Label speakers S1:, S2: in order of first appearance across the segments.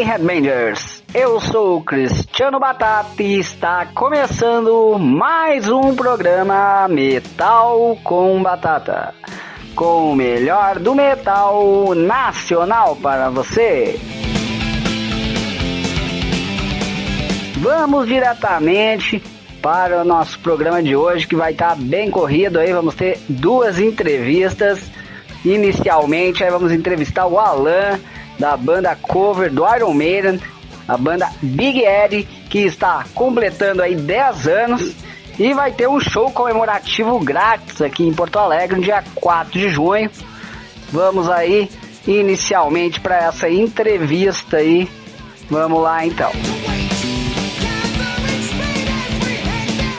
S1: Aí, Headbangers? Eu sou Cristiano Batata e está começando mais um programa Metal com Batata. Com o melhor do metal nacional para você. Vamos diretamente para o nosso programa de hoje que vai estar bem corrido aí. Vamos ter duas entrevistas. Inicialmente, aí vamos entrevistar o Alan da banda cover do Iron Maiden, a banda Big Ed, que está completando aí 10 anos e vai ter um show comemorativo grátis aqui em Porto Alegre no dia 4 de junho. Vamos aí inicialmente para essa entrevista aí. Vamos lá então.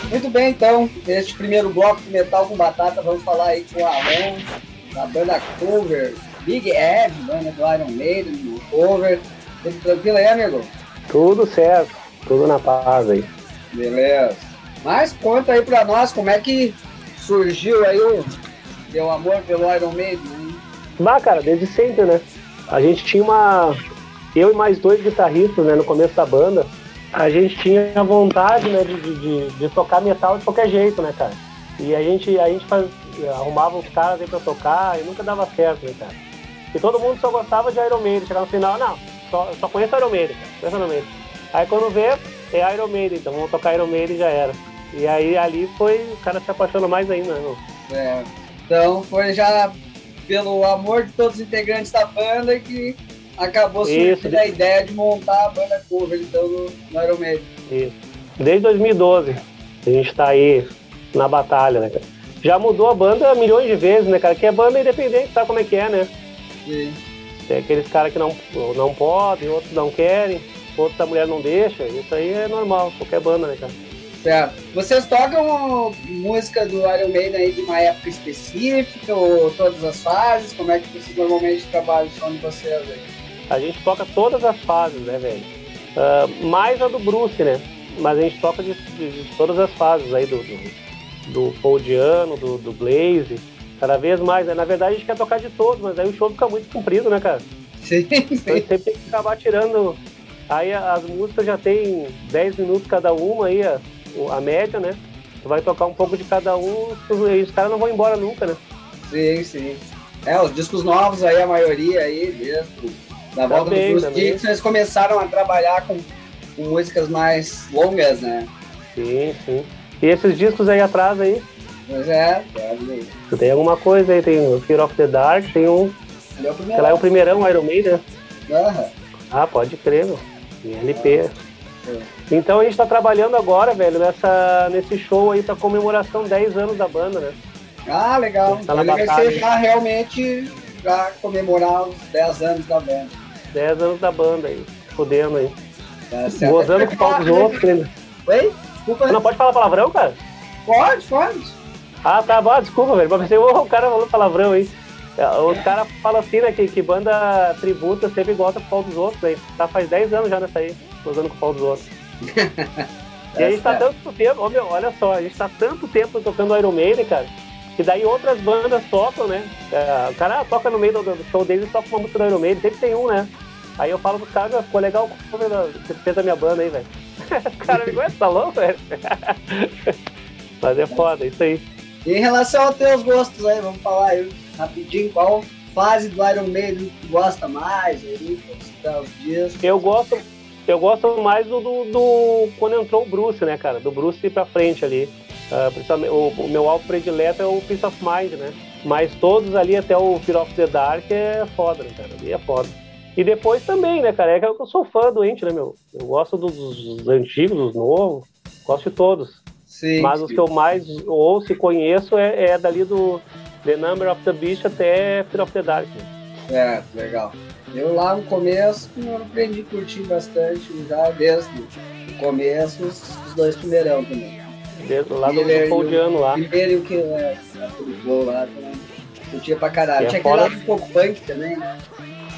S2: Muito bem, então, neste primeiro bloco de Metal com Batata, vamos falar aí com o Alan, da banda cover Big Ed, banda do Iron Maiden, no cover. Tudo tranquilo aí, amigo?
S3: Tudo certo, tudo na paz aí.
S2: Beleza. Mas conta aí pra nós como é que surgiu aí o teu amor pelo Iron Maiden. Hein?
S3: Bah, cara, desde sempre, né? A gente tinha uma. Eu e mais dois guitarristas, né, no começo da banda. A gente tinha vontade, né, de, de, de tocar metal de qualquer jeito, né, cara? E a gente, a gente faz, arrumava os caras aí pra tocar e nunca dava certo, né, cara? E todo mundo só gostava de Iron Maiden. Chegar no final, não, só, só conheço Iron Maiden, cara. Conheço Iron Maiden. Aí quando vê, é Iron Maiden, então vamos tocar Iron Maiden e já era. E aí ali foi, o cara se apaixonou mais ainda, né?
S2: É. Então foi já pelo amor de todos os integrantes da banda que acabou surgindo a ideia de montar a banda cover então no, no Iron Maiden.
S3: Isso. Desde 2012 a gente tá aí na batalha, né, cara? Já mudou a banda milhões de vezes, né, cara? Que é banda independente, sabe como é que é, né?
S2: Sim.
S3: Tem aqueles caras que não, não podem, outros não querem, outros a mulher não deixa. Isso aí é normal, qualquer banda, né, cara?
S2: Certo. Vocês tocam música do Iron Maiden aí de uma época específica ou todas as fases? Como é que vocês normalmente trabalham o som de vocês aí?
S3: A gente toca todas as fases, né, velho? Uh, mais a do Bruce, né? Mas a gente toca de, de, de todas as fases aí do, do, do Paul Diano, do, do Blaze, cada vez mais. Né? Na verdade, a gente quer tocar de todos, mas aí o show fica muito comprido, né, cara?
S2: Sim, sim.
S3: Então sempre tem que acabar tirando. Aí as músicas já tem 10 minutos cada uma, aí a, a média, né? Tu vai tocar um pouco de cada um, os caras não vão embora nunca, né?
S2: Sim, sim. É, os discos novos aí, a maioria aí mesmo. Na volta também, do Bruce Dixon, eles começaram a trabalhar com, com músicas mais longas, né?
S3: Sim, sim. E esses discos aí atrás aí,
S2: Pois é,
S3: Tem alguma coisa aí, tem o Fear of the Dark, tem um.
S2: Ele é o
S3: primeirão. é o primeirão Iron Maiden, né?
S2: Uhum.
S3: Ah, pode crer, meu. Em LP. Uhum. Então a gente tá trabalhando agora, velho, nessa, nesse show aí pra comemoração 10 anos da banda, né?
S2: Ah, legal. Tá Ele vai ser já realmente pra comemorar os 10 anos da banda.
S3: 10 anos da banda aí, fodendo aí. Tá Gozando com o pau dos outros, né?
S2: Oi? Desculpa.
S3: Não pode falar palavrão, cara?
S2: Pode, pode.
S3: Ah, tá, bom, desculpa, velho. Mas o cara falou palavrão aí. É, os caras falam assim, né, que, que banda tributa sempre gosta com o pau dos outros, né? Tá faz 10 anos já nessa aí, usando com o pau dos outros. e a gente tá tanto tempo, meu, olha só, a gente tá tanto tempo tocando Iron Maiden, cara, que daí outras bandas tocam, né? É, o cara toca no meio do, do show deles e toca uma música do Iron Maiden, sempre tem um, né? Aí eu falo pros caras, ficou legal o cover que fez a minha banda aí, velho. Os caras me conhecem, tá louco, velho? Mas é foda, isso aí.
S2: E em relação aos teus gostos aí, vamos falar aí rapidinho qual fase do Iron Maiden tu gosta mais aí, os dias.
S3: Eu gosto, eu gosto mais do, do, do, quando entrou o Bruce, né, cara? Do Bruce pra frente ali. Uh, o, o, meu álbum predileto é o Peace of Mind, né? Mas todos ali até o Fear of the Dark é foda, né, cara? Ali é foda. E depois também, né, cara? É que eu sou fã doente, né, meu? Eu gosto dos, dos antigos, dos novos, gosto de todos.
S2: Sim,
S3: Mas
S2: sim.
S3: os que eu mais ouço e conheço é, é, dali do The Number of the Beast até Fear of the Dark.
S2: É, legal. Eu lá no começo eu aprendi a curtir bastante já desde o começo, os dois primeirão também.
S3: Desde lá do, do Pauliano lá.
S2: Primeiro e o que é, aquele lá também. Curtia pra caralho. É Tinha aquele lado um pouco punk também, né?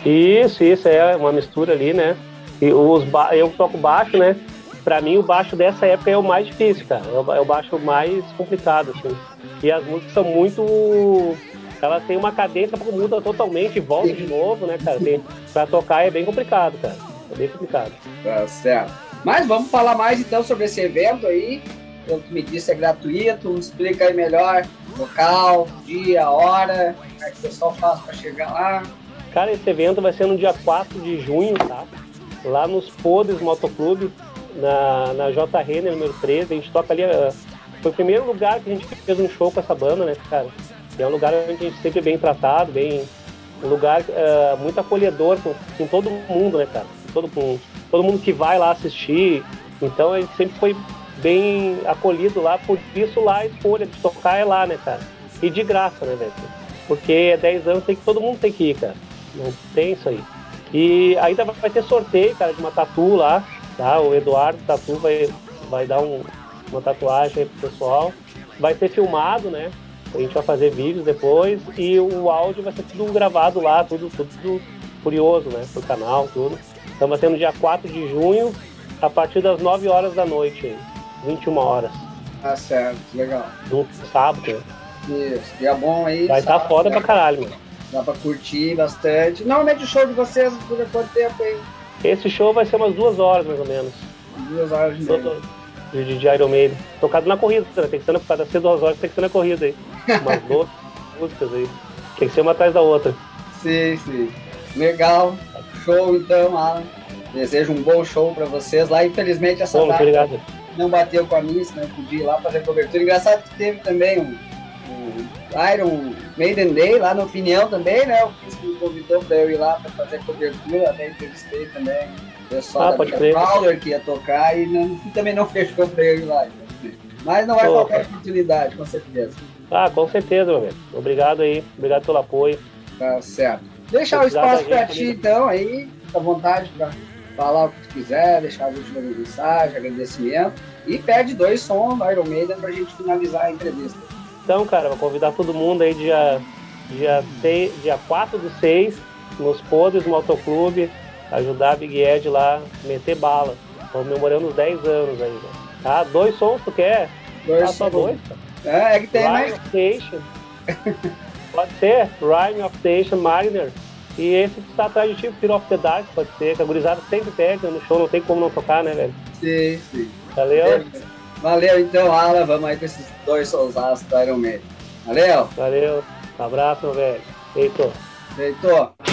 S3: Isso, isso, é uma mistura ali, né? E os eu toco baixo, né? Pra mim, o baixo dessa época é o mais difícil, cara. É o, é baixo mais complicado, assim. E as músicas são muito. Elas têm uma cadência que muda totalmente e volta de novo, né, cara? Tem, pra tocar é bem complicado, cara. é bem complicado.
S2: Tá certo. Mas vamos falar mais então sobre esse evento aí. Pelo que me disse, é gratuito. Explica aí melhor local, dia, hora, como é que o pessoal faz para chegar lá.
S3: Cara, esse evento vai ser no dia 4 de junho, tá? Lá nos Podres Motoclube, na, na J. Renner, número 13. A gente toca ali. Uh, foi o primeiro lugar que a gente fez um show com essa banda, né, cara? é um lugar onde a gente sempre é bem tratado, bem. Um lugar uh, muito acolhedor com, com todo mundo, né, cara? Todo, com todo mundo que vai lá assistir. Então a gente sempre foi bem acolhido lá, por isso lá a escolha de tocar é lá, né, cara? E de graça, né, velho? Porque é 10 anos tem que todo mundo tem que ir, cara. Não tem isso aí. E ainda vai ter sorteio, cara, de uma tatu lá, tá? O Eduardo Tatu vai, vai dar um, uma tatuagem aí pro pessoal. Vai ser filmado, né? A gente vai fazer vídeos depois e o áudio vai ser tudo gravado lá, tudo, tudo, tudo curioso, né? Pro canal, tudo. Então vai ser no dia 4 de junho, a partir das 9 horas da noite, 21 horas.
S2: Ah, certo, legal.
S3: Do sábado.
S2: Isso, dia bom aí.
S3: Vai estar tá foda né? pra caralho, mano.
S2: Dá pra curtir bastante. Normalmente o show de vocês dura quanto tempo aí?
S3: Esse show vai ser umas duas horas, mais ou menos.
S2: Duas horas de meio.
S3: De, de Iron Maiden. Tocado na corrida, né? Tem que ser na, cada ser duas horas, tem que ser na corrida aí. Umas duas músicas aí. Tem que ser uma atrás da outra.
S2: Sim, sim. Legal. Show então, Alan. Desejo um bom show para vocês lá. Infelizmente essa
S3: bom, data
S2: não bateu com a minha, senão eu podia ir lá fazer cobertura. Engraçado que teve também um Iron Maiden Day lá no Opinião também, né? O Chris me convidou para eu ir lá para fazer cobertura, até entrevistei também o pessoal
S3: ah,
S2: da
S3: pode crer.
S2: Que ia tocar e não, também não fechou para eu ir lá. Mas não é Pô, qualquer oportunidade, com certeza.
S3: Ah, com certeza, meu amigo. Obrigado aí, obrigado pelo apoio.
S2: Tá certo. Deixar o espaço para ti, então, aí, fica à vontade para falar o que tu quiser, deixar as últimas mensagens, agradecimento. E pede dois sons do Iron Maiden pra gente finalizar a entrevista.
S3: Então, cara, vou convidar todo mundo aí dia, dia, seis, dia 4 do 6, nos podres Motoclube, ajudar a Big Ed lá, meter bala. Comemorando os 10 anos aí, né? Tá? Dois sons, tu quer?
S2: Dois ah, só dois,
S3: cara.
S2: É, é que tem Rhyme mais.
S3: Station. Pode ser, Rhyme of Station, Mariner. E esse que está atrás de ti, Fear of the Dark, pode ser, que a gurizada sempre pega no show, não tem como não tocar, né, velho?
S2: Sim, sim.
S3: Valeu?
S2: Valeu, então, Alan, vamos aí com esses dois soldados do Iron Man. Valeu?
S3: Valeu, um abraço, velho. Feito.
S2: Feito.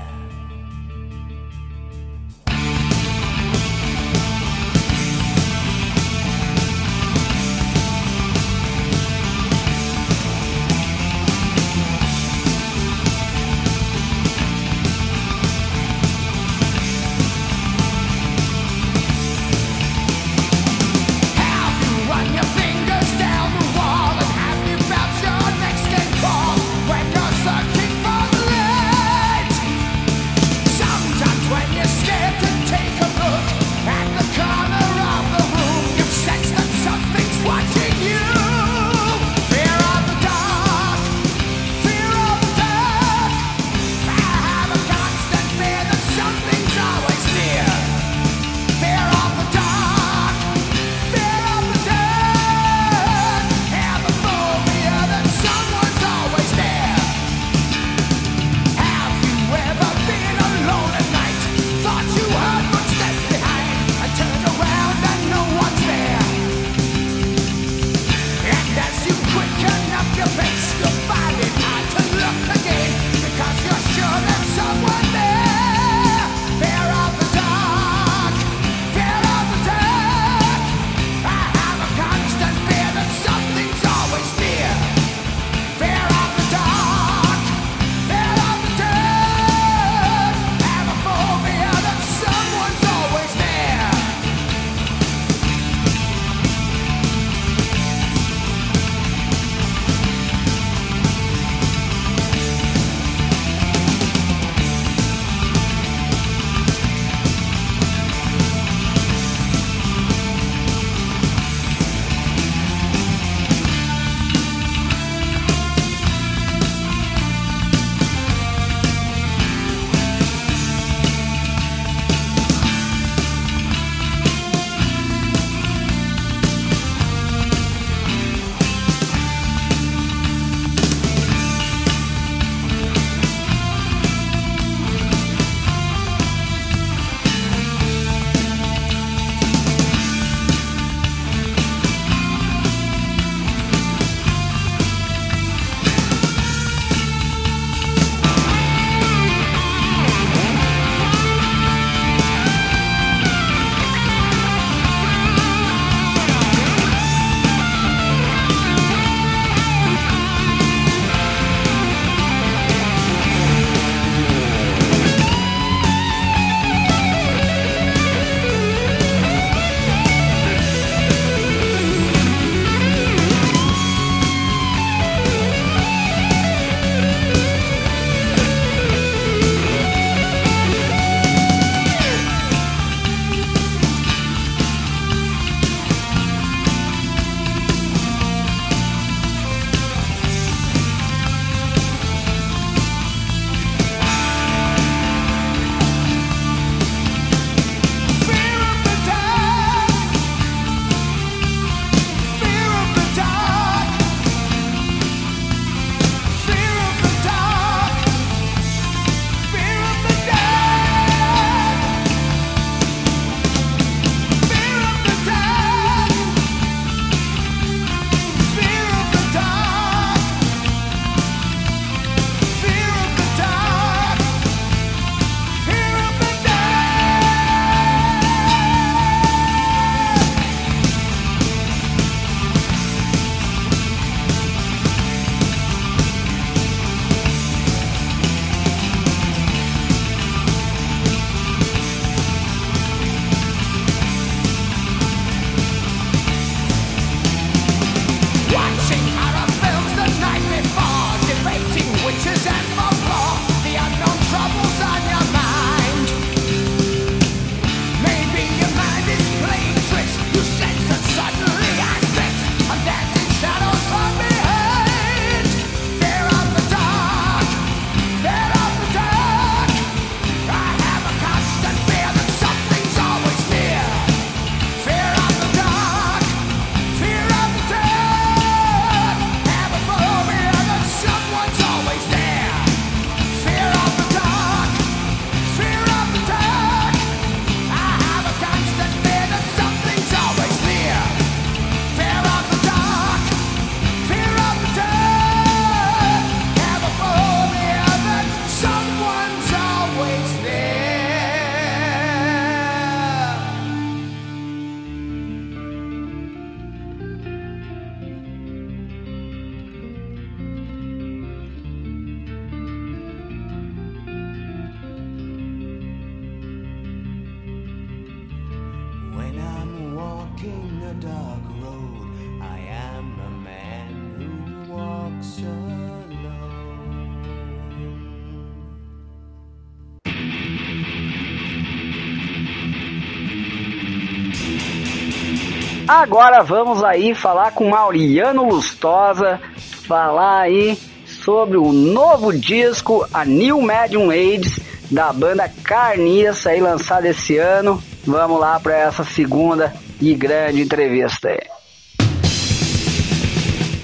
S1: Agora vamos aí falar com Mauriano Lustosa, falar aí sobre o novo disco, a New Medium Age, da banda Carniça, aí lançado esse ano. Vamos lá para essa segunda e grande entrevista aí.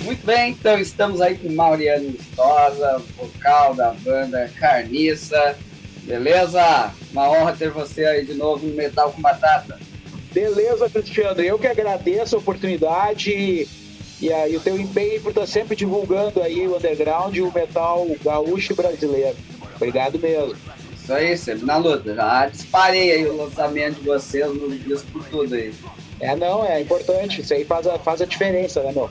S2: Muito bem, então estamos aí com Mauriano Lustosa, vocal da banda Carniça. Beleza? Uma honra ter você aí de novo no Metal com Batata.
S4: Beleza, Cristiano. Eu que agradeço a oportunidade e aí o teu empenho por estar sempre divulgando aí o underground e o metal gaúcho brasileiro. Obrigado mesmo.
S2: Isso aí, sempre na luta. Já disparei aí o lançamento de vocês nos dias por tudo aí.
S4: É, não, é importante. Isso aí faz a, faz a diferença, né, meu?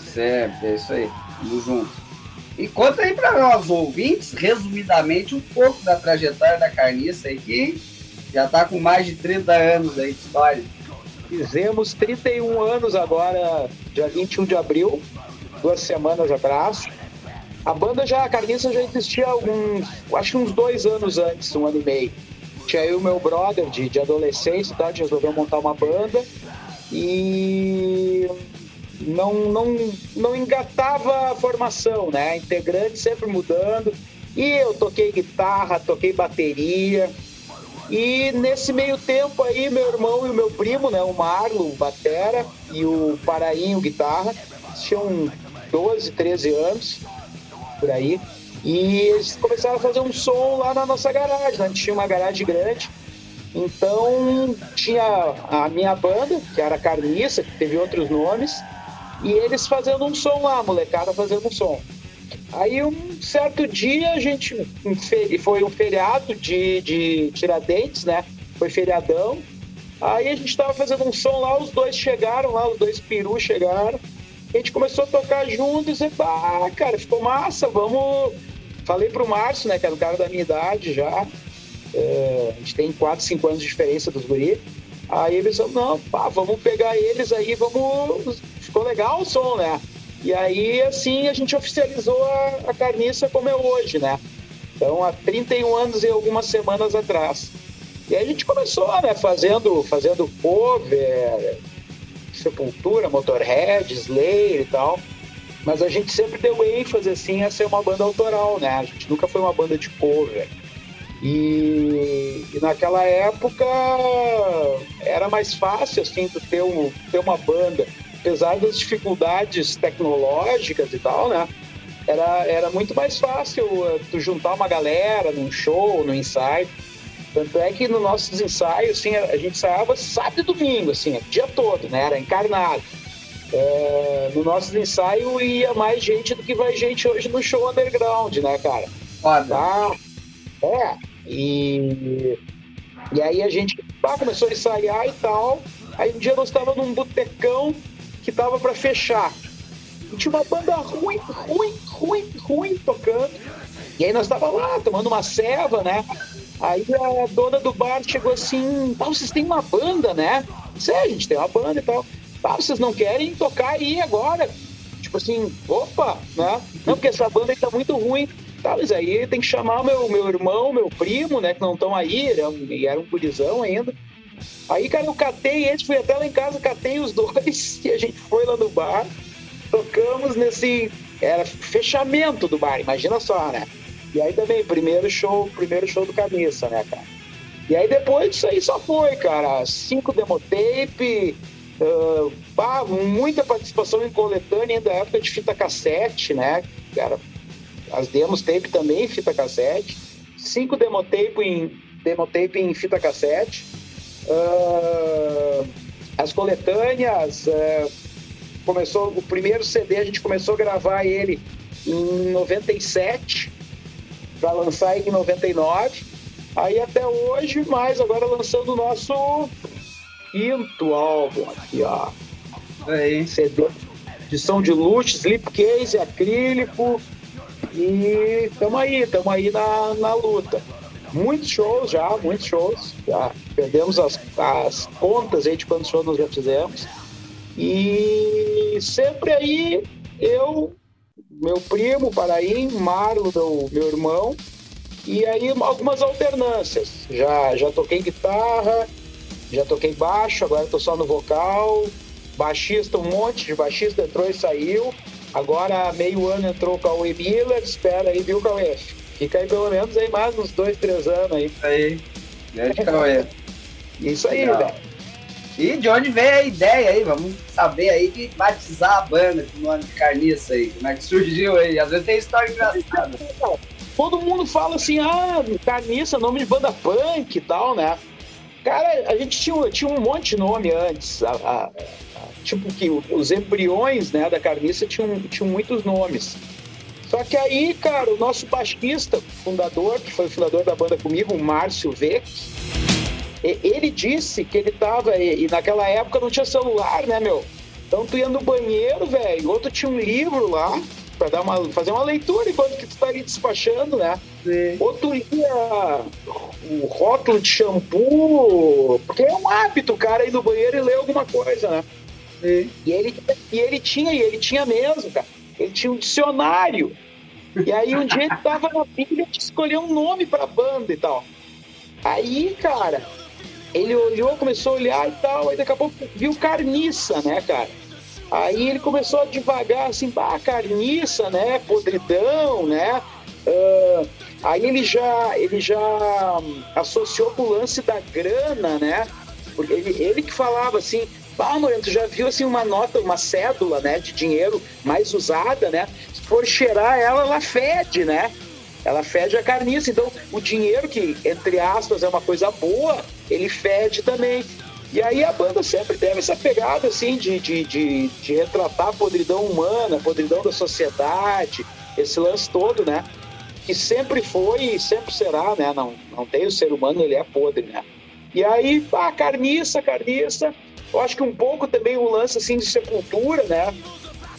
S2: Certo, é isso aí. Tamo junto. E conta aí para nós ouvintes, resumidamente, um pouco da trajetória da Carniça aí, que já tá com mais de 30 anos aí de história.
S4: Fizemos 31 anos agora, dia 21 de abril, duas semanas atrás. A banda já, a Carniça já existia alguns, acho que uns dois anos antes, um ano e meio. Tinha eu e meu brother de, de adolescência, tá? resolveu montar uma banda e não, não, não engatava a formação, né? Integrante sempre mudando. E eu toquei guitarra, toquei bateria, e nesse meio tempo aí, meu irmão e o meu primo, né, o Marlon, batera, e o Parainho, guitarra, tinham 12, 13 anos, por aí, e eles começaram a fazer um som lá na nossa garagem, né? a gente tinha uma garagem grande, então tinha a minha banda, que era Carniça, que teve outros nomes, e eles fazendo um som lá, molecada fazendo um som. Aí um certo dia a gente foi um feriado de, de Tiradentes, né? Foi feriadão. Aí a gente estava fazendo um som lá, os dois chegaram lá, os dois perus chegaram. A gente começou a tocar juntos e, ah, cara, ficou massa, vamos. Falei pro Márcio, né, que era o cara da minha idade já. É, a gente tem 4, 5 anos de diferença dos guris. Aí eles falaram, não, pá, vamos pegar eles aí, vamos. Ficou legal o som, né? E aí, assim, a gente oficializou a, a carniça como é hoje, né? Então, há 31 anos e algumas semanas atrás. E aí a gente começou, né, fazendo, fazendo cover, Sepultura, Motorhead, Slayer e tal. Mas a gente sempre deu ênfase, assim, a ser uma banda autoral, né? A gente nunca foi uma banda de cover. E, e naquela época era mais fácil, assim, ter, um, ter uma banda apesar das dificuldades tecnológicas e tal, né? Era, era muito mais fácil uh, tu juntar uma galera num show, num ensaio. Tanto é que nos nossos ensaios, assim, a, gente ensaiava sábado e domingo, assim, o dia todo, né? Era encarnado. É, no nosso ensaio ia mais gente do que vai gente hoje no show underground, né, cara?
S2: Foda. Tá?
S4: É. E, e aí a gente ah, começou a ensaiar e tal. Aí um dia nós estávamos num botecão que tava para fechar. E tinha uma banda ruim, ruim, ruim, ruim tocando. E aí nós tava lá tomando uma ceva, né? Aí a dona do bar chegou assim: ah, vocês têm uma banda, né? Disse, é, a gente tem uma banda e tal. Ah, vocês não querem tocar aí agora? Tipo assim, opa, né? Não, porque essa banda aí tá muito ruim. Tá, mas aí tem que chamar meu, meu irmão, meu primo, né? Que não estão aí, era um, era um gurizão ainda. Aí, cara, eu catei eles, fui até lá em casa, catei os dois e a gente foi lá no bar, tocamos nesse. Era fechamento do bar, imagina só, né? E aí também, primeiro show, primeiro show do Camisa, né, cara? E aí depois disso aí só foi, cara. Cinco demotape, uh, ah, muita participação em coletânea ainda época de fita cassete, né? Cara, as demos tape também, fita cassete. Cinco demotape em, demotape em fita cassete. Uh, as coletâneas, uh, começou o primeiro CD, a gente começou a gravar ele em 97, para lançar em 99. Aí até hoje, mais agora lançando o nosso quinto álbum aqui, ó.
S2: Aí.
S4: CD de som de luxo, slipcase, acrílico. E estamos aí, estamos aí na, na luta muitos shows já, muitos shows. Já perdemos as, as contas aí de quantos shows nós já fizemos. E sempre aí eu, meu primo, Paraim, Marlo, meu, meu irmão, e aí algumas alternâncias. Já, já toquei guitarra, já toquei baixo, agora estou só no vocal. baixista, um monte de baixista entrou e saiu. Agora, meio ano entrou o Cauê Miller, espera aí, viu, Cauê? Fica aí pelo menos aí mais uns dois, três anos aí.
S2: Aí. Grande Cauê.
S4: Isso aí, velho.
S2: E de onde veio a ideia aí? Vamos saber aí de batizar a banda com o nome de carniça aí. Como é que surgiu aí? Às vezes tem história engraçada.
S4: Todo mundo fala assim, ah, carniça, nome de banda punk e tal, né? Cara, a gente tinha, tinha um monte de nome antes. a- a- a- tipo que os embriões né, da carniça tinham, tinham muitos nomes. Só que aí, cara, o nosso baixista, fundador, que foi o fundador da banda comigo, o Márcio Vec, ele disse que ele tava. E, naquela época não tinha celular, né, meu? Então tu ia no banheiro, velho, outro tinha um livro lá, pra dar uma, fazer uma leitura enquanto que tu tá ali despachando, né? Outro lia o rótulo de shampoo, porque é um hábito o cara ir no banheiro e ler alguma coisa, né?
S2: Sim.
S4: E ele, e ele tinha, e ele tinha mesmo, cara. Ele tinha um dicionário. E aí um dia ele tava na Bíblia de escolher um nome pra banda e tal. Aí, cara, ele olhou, começou a olhar e tal, aí daqui a pouco viu carniça, né, cara? Aí ele começou a devagar, assim, bah, carniça, né? Podridão, né? Ah, aí ele já, ele já hum, associou com o lance da grana, né? Porque ele, ele que falava assim, bah, Moreno, tu já viu assim uma nota, uma cédula, né, de dinheiro mais usada, né? Se for cheirar ela, ela fede, né? Ela fede a carniça. Então, o dinheiro, que, entre aspas, é uma coisa boa, ele fede também. E aí a banda sempre teve essa pegada, assim, de, de, de, de retratar a podridão humana, a podridão da sociedade, esse lance todo, né? Que sempre foi e sempre será, né? Não, não tem o ser humano, ele é podre, né? E aí, ah, carniça, carniça. Eu acho que um pouco também o lance, assim, de sepultura, né?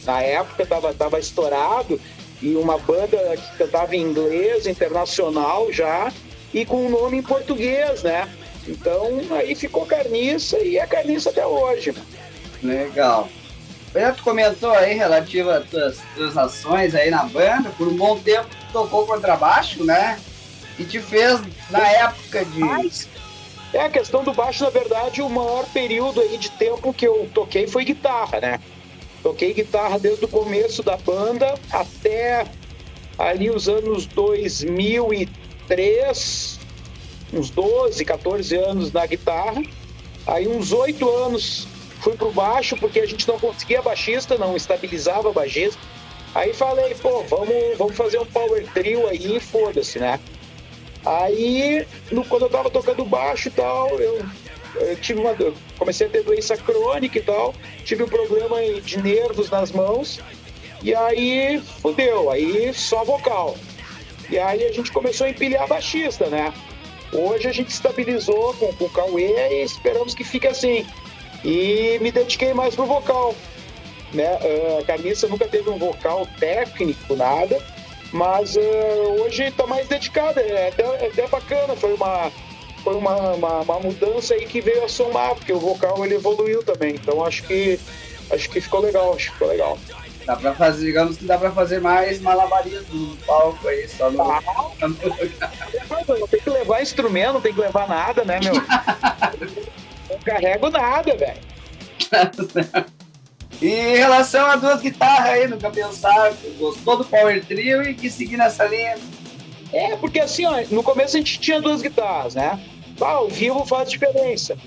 S4: Na época tava, tava estourado e uma banda que cantava em inglês, internacional já, e com um nome em português, né? Então aí ficou carniça e é carniça até hoje.
S2: Legal. Bem, tu comentou aí relativa às tuas, tuas ações aí na banda. Por um bom tempo tu tocou contrabaixo, né? E te fez, na época de.
S4: Mas é a questão do baixo, na verdade, o maior período aí de tempo que eu toquei foi guitarra, né? Toquei guitarra desde o começo da banda até ali os anos 2003, uns 12, 14 anos na guitarra. Aí uns 8 anos fui pro baixo porque a gente não conseguia baixista, não estabilizava baixista. Aí falei, pô, vamos, vamos fazer um power trio aí foda-se, né? Aí, no- quando eu tava tocando baixo e tal, eu, tive uma. comecei a ter doença crônica e tal, tive um problema de nervos nas mãos, e aí fudeu, aí só vocal. E aí a gente começou a empilhar baixista, né? Hoje a gente estabilizou com, com o Cauê e esperamos que fique assim. E me dediquei mais pro vocal. Né? Ah, A Carniça nunca teve um vocal técnico, nada, mas ah, hoje está mais dedicada, é é até bacana, foi uma foi uma, uma, uma mudança aí que veio a somar, porque o vocal ele evoluiu também, então acho que acho que ficou legal, acho que ficou legal.
S2: Dá pra fazer, digamos que dá pra fazer mais malabarismo no palco aí, só no.
S4: Não tem que levar instrumento, não tem que levar nada, né, meu? não carrego nada, velho.
S2: E em relação a duas guitarras aí, nunca pensaram, gostou do Power Trio e quis seguir nessa linha.
S4: É, porque assim, ó, no começo a gente tinha duas guitarras, né? Ah, ao vivo faz diferença.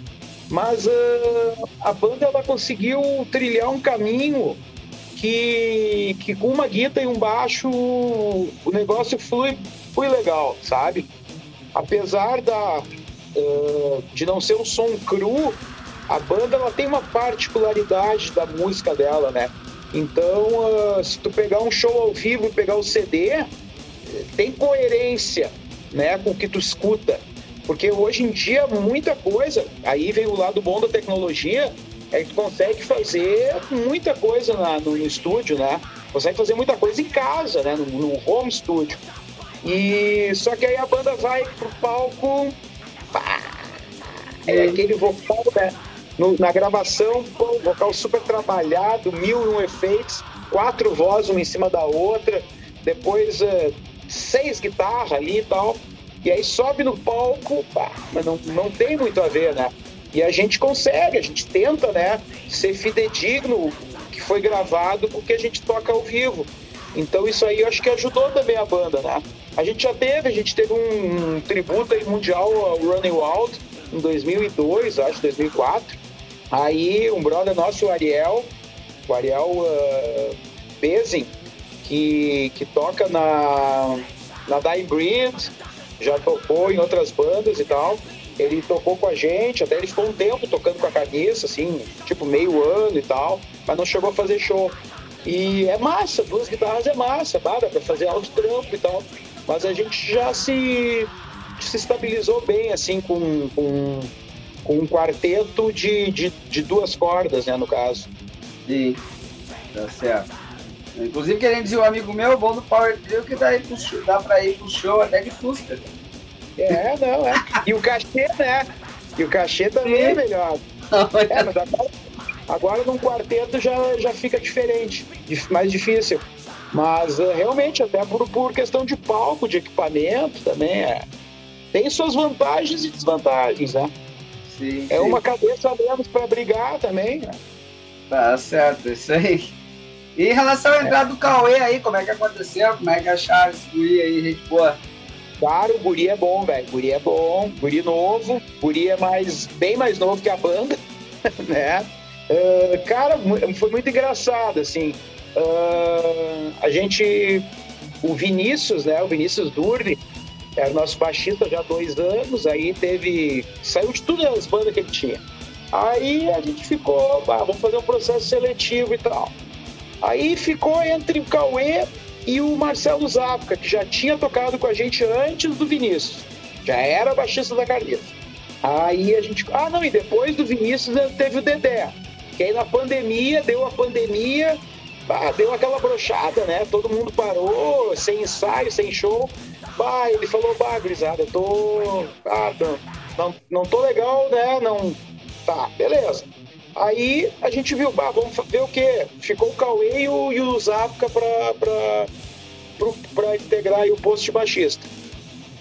S4: Mas ah, a banda ela conseguiu trilhar um caminho que, que com uma guitarra e um baixo o negócio flui, flui legal, sabe? Apesar da, ah, de não ser um som cru, a banda ela tem uma particularidade da música dela, né? Então, ah, se tu pegar um show ao vivo e pegar o CD, tem coerência né, com o que tu escuta. Porque hoje em dia, muita coisa, aí vem o lado bom da tecnologia, é que tu consegue fazer muita coisa na- no, no estúdio, né? Consegue fazer muita coisa em casa, né? No, no home studio. E só que aí a banda vai pro palco, pá, é aquele vocal, né? No- na gravação, pô, vocal super trabalhado, mil e um efeitos, quatro vozes uma em cima da outra, depois eh, seis guitarras ali e tal. E aí sobe no palco, pá, mas não, não tem muito a ver, né? E a gente consegue, a gente tenta, né, ser fidedigno que foi gravado com o que a gente toca ao vivo. Então isso aí eu acho que ajudou também a banda, né? A gente já teve, a gente teve um, um tributo aí mundial ao Running Wild em 2002, acho, 2004. Aí um brother nosso, o Ariel, o Ariel uh, Bezin, que, que toca na, na Dying Breed, já tocou em outras bandas e tal. Ele tocou com a gente, até ele ficou um tempo tocando com a cabeça, assim, tipo meio ano e tal, mas não chegou a fazer show. E é massa, duas guitarras é massa, dá pra fazer alto trampo e tal. Mas a gente já se, se estabilizou bem, assim, com, com, com um quarteto de, de, de duas cordas, né, no caso.
S2: Sim, tá certo. Inclusive, querendo dizer, um amigo meu, bom do Power Trio, que dá, show, dá pra ir pro show até de Fusca.
S4: É, não, é. E o cachê, né? E o cachê também é melhor. É, mas agora, agora num quarteto já, já fica diferente, dif- mais difícil. Mas eh, realmente, até por, por questão de palco, de equipamento também, é. Tem suas vantagens e desvantagens, né?
S2: Sim,
S4: É
S2: sim.
S4: uma cabeça a menos pra brigar também, né?
S2: Tá certo, isso aí. E em relação à entrada do Cauê aí, como é que aconteceu? Como é que acharam esse guri aí, gente boa?
S4: Claro, o guri é bom, velho. Guri é bom, guri novo, guri é mais, bem mais novo que a banda, né? Ah, cara, foi muito engraçado, assim. Ah, a gente, o Vinícius, né? O Vinícius Durri, era nosso baixista já há dois anos, aí teve, saiu de todas as bandas que ele tinha. Aí a gente ficou, "Bah, vamos fazer um processo seletivo e tal. Aí ficou entre o Cauê e o Marcelo Zapka, que já tinha tocado com a gente antes do Vinícius. Já era baixista da Carlita. Aí a gente. Ah, não, e depois do Vinícius teve o Dedé. Que aí na pandemia, deu a pandemia, deu aquela brochada, né? Todo mundo parou, sem ensaio, sem show. Bah, ele falou, bah, gurizada, eu tô. Ah, não, não, não tô legal, né? Não. Tá, beleza. Aí a gente viu, bah, vamos ver o quê? Ficou o Cauê e o, e o Zapka pra integrar o posto de baixista.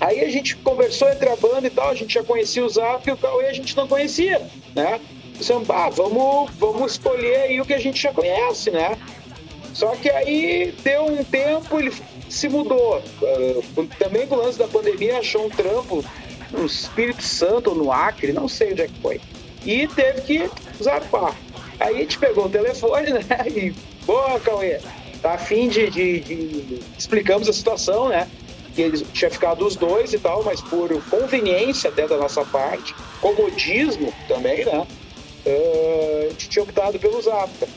S4: Aí a gente conversou entre a banda e tal, a gente já conhecia o Zapka e o Cauê a gente não conhecia, né? Pensamos, ah, vamos, vamos escolher aí o que a gente já conhece, né? Só que aí deu um tempo, ele se mudou. Ah, também com o lance da pandemia, achou um trampo no Espírito Santo ou no Acre, não sei onde é que foi. E teve que zarpar. Aí a gente pegou o telefone, né? E, boa, Cauê, tá afim de, de, de- Explicamos a situação, né? Que eles tinha ficado os dois e tal, mas por conveniência até da nossa parte, comodismo também, né? Ah, a gente tinha optado pelo Zapka.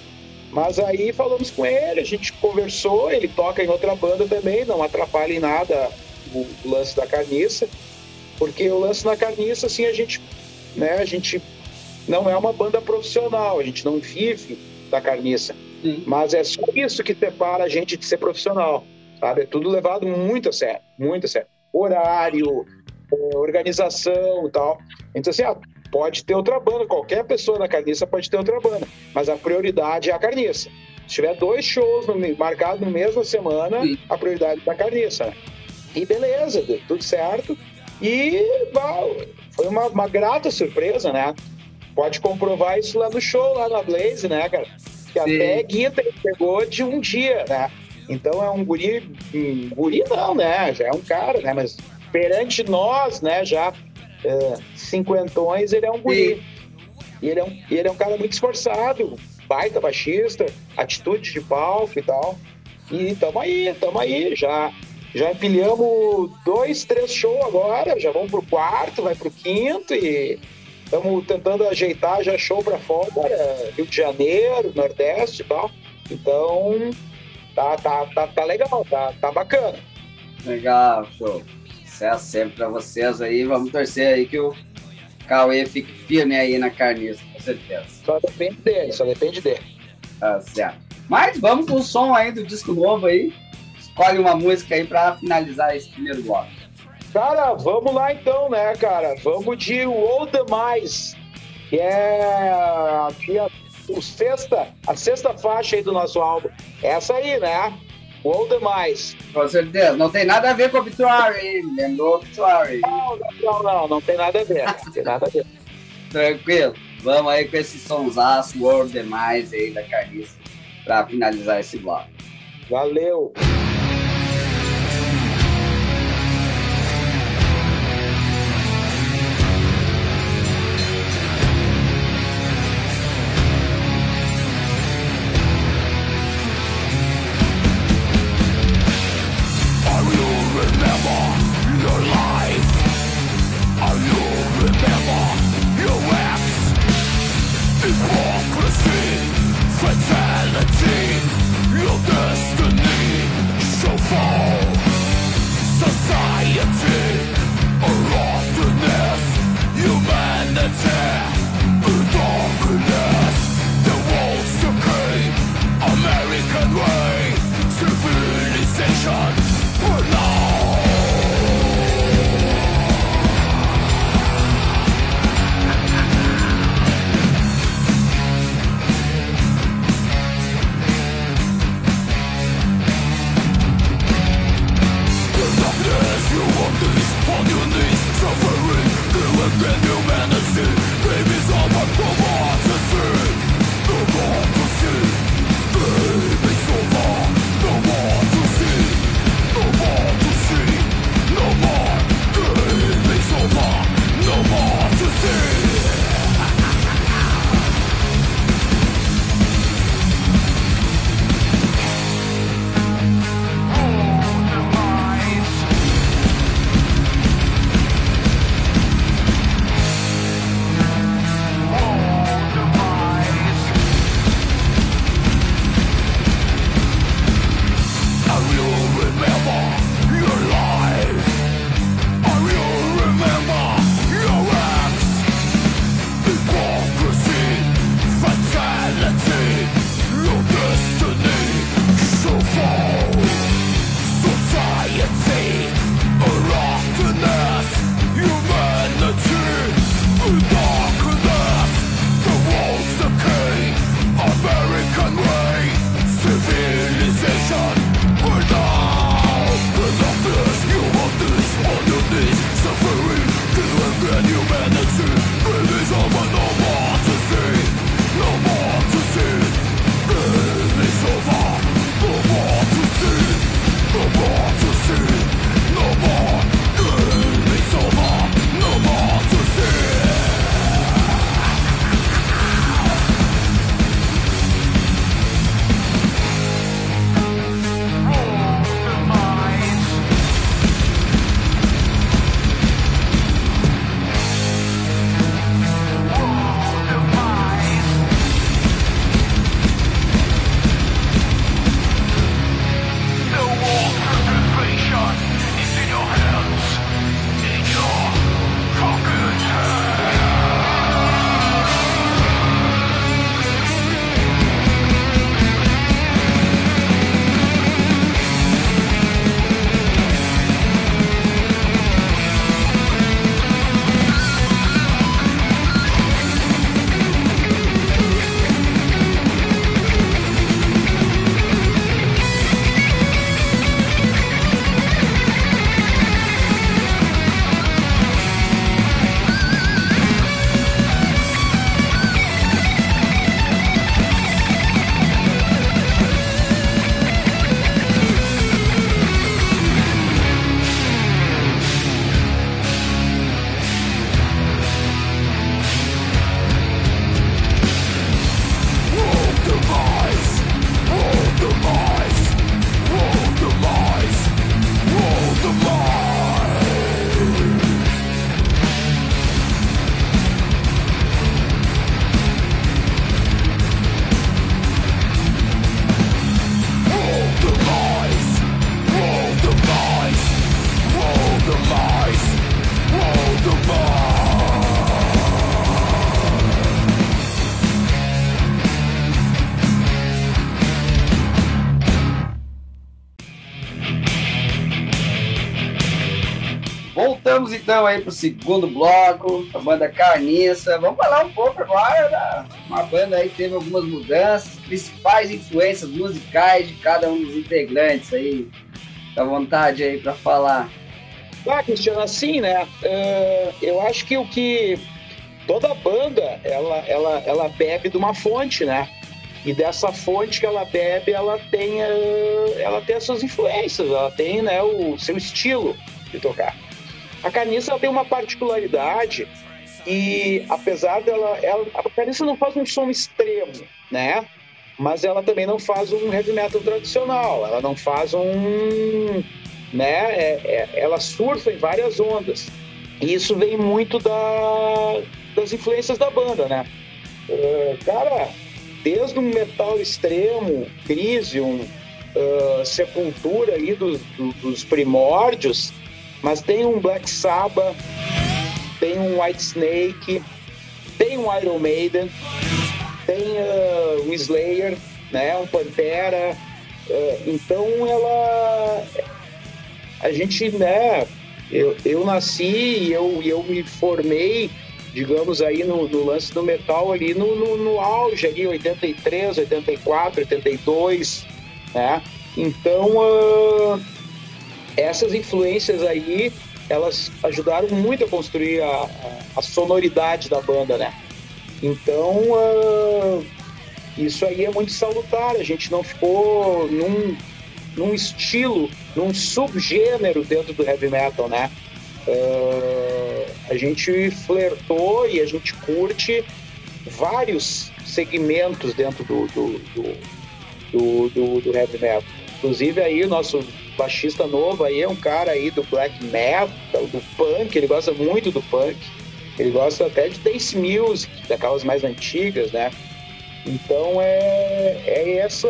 S4: Mas aí falamos com ele, a gente conversou, ele toca em outra banda também, não atrapalha em nada o lance da carniça, porque o lance na carniça, assim, a gente, né, a gente não é uma banda profissional, a gente não vive da carniça,
S2: Sim.
S4: mas é só isso que separa a gente de ser profissional, sabe? É tudo levado muito a sério, muito a sério. Horário, eh, organização e tal. Então, assim, ah, pode ter outra banda, qualquer pessoa na carniça pode ter outra banda, mas a prioridade é a carniça. Se tiver dois shows no, marcados na mesma semana,
S2: Sim.
S4: a prioridade é da carniça. né? E beleza, deu tudo certo. E bah, foi uma, uma grata surpresa, né? Pode comprovar isso lá no show, lá na Blaze, né, cara? Que
S2: Sim.
S4: até guita pegou de um dia, né? Então é um guri, um guri não, né? Já é um cara, né? Mas perante nós, né, já é, cinquentões, ele é um guri. E ele é um, ele é um cara muito esforçado, baita baixista, atitude de palco e tal. E tamo aí, tamo aí, já, já empilhamos dois, três shows agora, já vamos pro quarto, vai pro quinto e estamos tentando ajeitar já show pra fora, Rio de Janeiro, Nordeste e tal. Então, tá, tá, tá, tá legal, tá, tá bacana.
S2: Legal, show. Sucesso sempre pra vocês aí. Vamos torcer aí que o Cauê fique firme aí na carniça, com certeza.
S4: Só depende dele, só depende dele.
S2: Tá certo. Mas vamos com o som aí do disco novo aí. Escolhe uma música aí pra finalizar esse primeiro bloco.
S4: Cara, vamos lá então, né, cara? Vamos de All the Mais, que é aqui a, o sexta, a sexta faixa aí do nosso álbum. Essa aí, né? All the Mais.
S2: Com certeza. Não tem nada a ver com o Obituary, lembrou Obituary.
S4: Não, não, não, não, não tem nada a ver, não tem nada a ver.
S2: Tranquilo. Vamos aí com esse sonsaço World Demais aí da Carniça pra finalizar esse bloco.
S5: Valeu!
S2: Voltamos então aí pro segundo bloco, a banda Carniça. Vamos falar um pouco agora da uma banda aí que teve algumas mudanças, principais influências musicais de cada um dos integrantes aí. À vontade aí para falar.
S5: Ah, Cristiano, assim, né? eh, eu acho que o que
S4: toda banda ela, ela, ela bebe de uma fonte, né? E dessa fonte que ela bebe, ela tem, eh, ela tem as suas influências, ela tem né, o seu estilo de tocar. A Carniça ela tem uma particularidade e apesar dela, ela, a Carniça não faz um som extremo, né? Mas ela também não faz um heavy metal tradicional, ela não faz um, né? É, é, ela surfa em várias ondas. E isso vem muito da, das influências da banda, né? Uh, cara, desde um metal extremo, Crisium, uh, Sepultura do, dos primórdios, mas tem um Black Sabbath, tem um White Snake, tem um Iron Maiden, tem uh, um Slayer, né, um Pantera. Uh, então ela, a gente, né, eu, eu nasci e eu, eu me formei, digamos aí no, no lance do metal ali no, no, no, auge ali, 83, 84, 82, né? Então uh, essas influências aí elas ajudaram muito a construir a, a, sonoridade da banda, né? Então uh, isso aí é muito salutar. A gente não ficou num num estilo, num subgênero dentro do heavy metal, né? Uh, a gente flertou e a gente curte vários segmentos dentro do, do, do, do, do heavy metal. Inclusive aí o nosso baixista novo aí é um cara aí do black metal, do punk, ele gosta muito do punk. Ele gosta até de dance music, daquelas mais antigas, né? Então é, é essa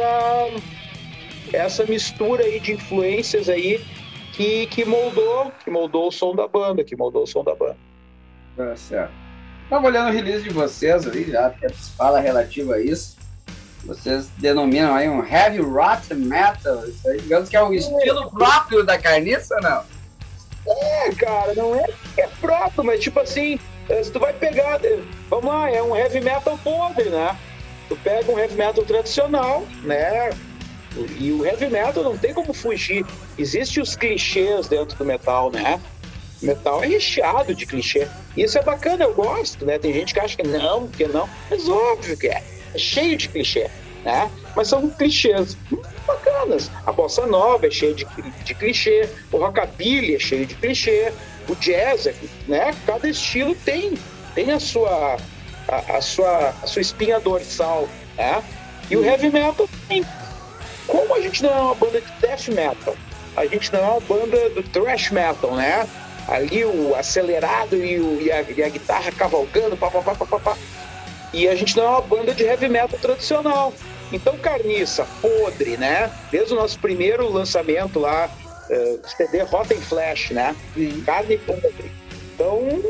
S4: essa mistura aí de influências aí que, que moldou, que moldou o som da banda, que moldou o som da banda.
S2: Tá certo. Estava olhando o release de vocês ali, já que se fala relativo a isso. Vocês denominam aí um heavy rotten metal. Isso aí, digamos que é o estilo próprio da carniça, não?
S4: É, cara, não é, é próprio, mas tipo assim, eh, se tu vai pegar, vamos lá, é um heavy metal podre, né? Tu pega um heavy metal tradicional, né? E o heavy metal não tem como fugir. Existem os clichês dentro do metal, né? Metal é recheado de clichê. Isso é bacana, eu gosto, né? Tem gente que acha que não, que não. Mas óbvio que é. É cheio de clichê, né? Mas são clichês bacanas. A bossa nova é cheia de, de clichê. O rockabilly é cheio de clichê. O jazz, é, né? Cada estilo tem, tem a sua, a, a sua, a sua espinha dorsal, né? E o heavy metal tem como a gente não é uma banda de death metal, a gente não é uma banda do thrash metal, né? Ali o acelerado e, o, e, a, e a, guitarra cavalgando, pá, pá, pá, pá, pá, E a gente não é uma banda de heavy metal tradicional. Então, carniça, podre, né? Desde o nosso primeiro lançamento lá, uh, CD Rotten Flash, né? Sim. Carne podre. Então,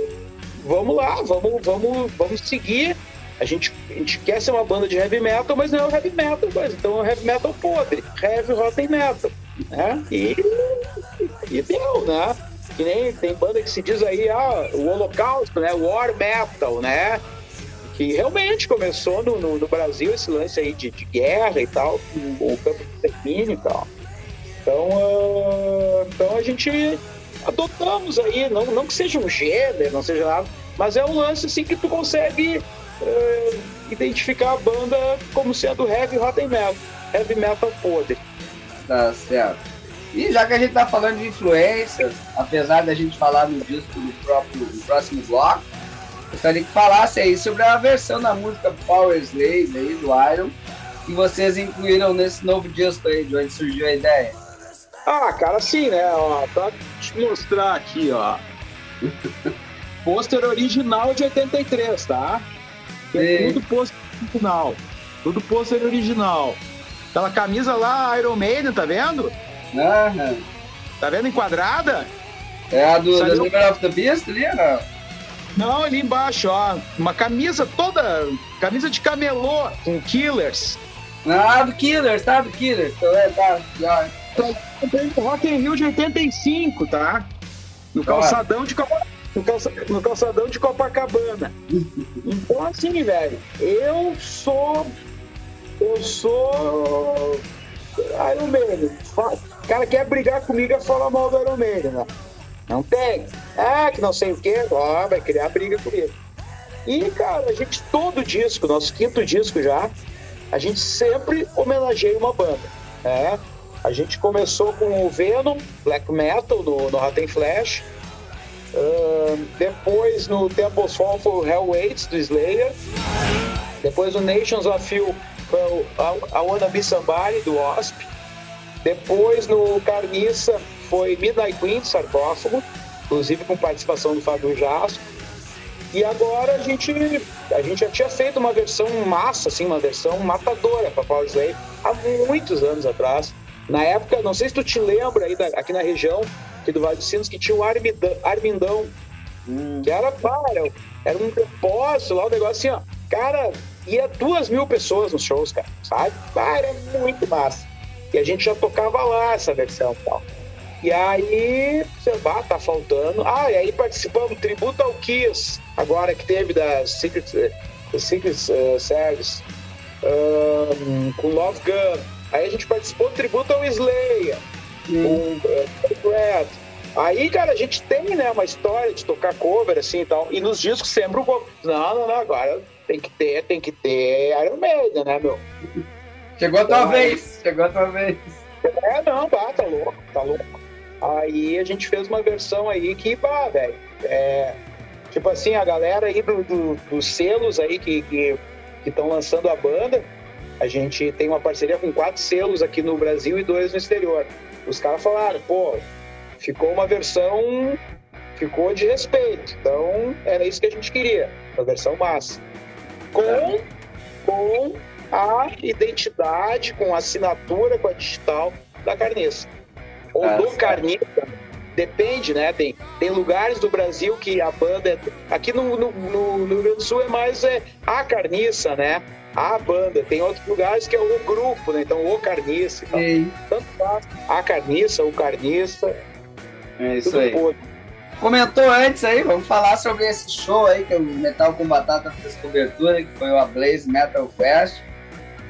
S4: vamos lá, vamos, vamos, vamos seguir a gente, a gente quer ser uma banda de heavy metal, mas não é o heavy metal, mas então é o heavy metal podre, heavy rotten metal, né? E, e deu, né? Que nem tem banda que se diz aí, ah, o holocausto, né? War metal, né? Que realmente começou no, no, no Brasil esse lance aí de, de guerra e tal, o campo de extermínio e tal. Então, uh, então a gente adotamos aí, não, não que seja um gênero, não seja nada, mas é um lance assim que tu consegue uh, identificar a banda como sendo heavy metal, heavy metal podre.
S2: Tá certo. E já que a gente tá falando de influências, apesar da gente falar no disco no, próprio, no próximo bloco, gostaria que falasse aí sobre a versão da música Power Slave aí do Iron que vocês incluíram nesse novo disco aí, de onde surgiu a ideia.
S4: Ah, cara, sim, né? Ó, pra te mostrar aqui, ó. Pôster original de 83, tá? É tudo pôster original. Tudo pôster original. Aquela camisa lá, Iron Maiden, tá vendo?
S2: Aham.
S4: Tá vendo enquadrada?
S2: É a do The Number of the Beast ali, não?
S4: Não, ali embaixo, ó. Uma camisa toda. Camisa de camelô com Killers.
S2: Ah, do Killers, tá? Do Killers. Então, é, tá, já.
S4: Rock in Rio de 85, tá? No calçadão de Copacabana no, calça, no calçadão de Copacabana. Então, assim, velho, eu sou. Eu sou. Iron Maiden. O cara quer brigar comigo e falar mal do Iron Maiden, né? Não tem. Ah, que não sei o quê. Ó, vai criar briga comigo. E, cara, a gente, todo disco, nosso quinto disco já, a gente sempre homenageia uma banda, né? A gente começou com o Venom, Black Metal, no, no Rotten Flash. Ahn, depois, no Temples Fall, foi o Hell Waits, do Slayer. Depois, o Nations of Feel, foi o I, I Wanna Be Somebody, do Wasp. Depois, no Carniça, foi Midnight Queen, do Sarcófago, inclusive com participação do Fábio Jasco. E agora a gente, a gente já tinha feito uma versão massa, assim, uma versão matadora para Power Slave há muitos anos atrás. Na época, não sei se tu te lembra aí da- aqui na região, aqui do Vale dos Sinos, que tinha o Armidão, Armindão, que era, pá, era, era um depósito lá, um negócio assim, ó. Cara, ia duas mil pessoas nos shows, cara, sabe? Ah, era muito massa. E a gente já tocava lá essa versão e tal. E aí, você vai, tá faltando. Ah, e aí participamos, tributo ao Kiss, agora que teve da Secret, Secret eh, Service, ahn, com Love Gun. Aí a gente participou do tributo ao Slayer, com eh, Red. Aí, cara, a gente tem, né, uma história de tocar cover, assim e tal. E nos discos sempre o. Não, não, não, agora tem que ter, tem que ter Iron Maiden, né, meu?
S2: Chegou a tua vez, chegou a tua vez.
S4: É, não, bah, tá louco, tá louco. Aí a gente fez uma versão aí que, bah, velho, é, tipo assim, a galera aí do, do- dos selos aí que estão que, estão lançando a banda, a gente tem uma parceria com quatro selos aqui no Brasil e dois no exterior. Os caras falaram, pô, ficou uma versão, ficou de respeito. Então, era isso que a gente queria, uma versão massa. Com, com a identidade, com a assinatura, com a digital da carniça. Ou
S2: Ah,
S4: do carniça, depende, né? Tem, tem lugares do Brasil que a banda. É, aqui no, no, no- Rio Grande do Sul é mais é, a carniça, né? A banda. Tem outros lugares que é o grupo, né? Então, o carniça e tal. Tanto faz. A carniça, o carniça,
S2: É isso aí.
S4: pode.
S2: Comentou antes aí, vamos falar sobre esse show aí que o Metal com Batata fez cobertura, que foi o Ablaze Metal Fest.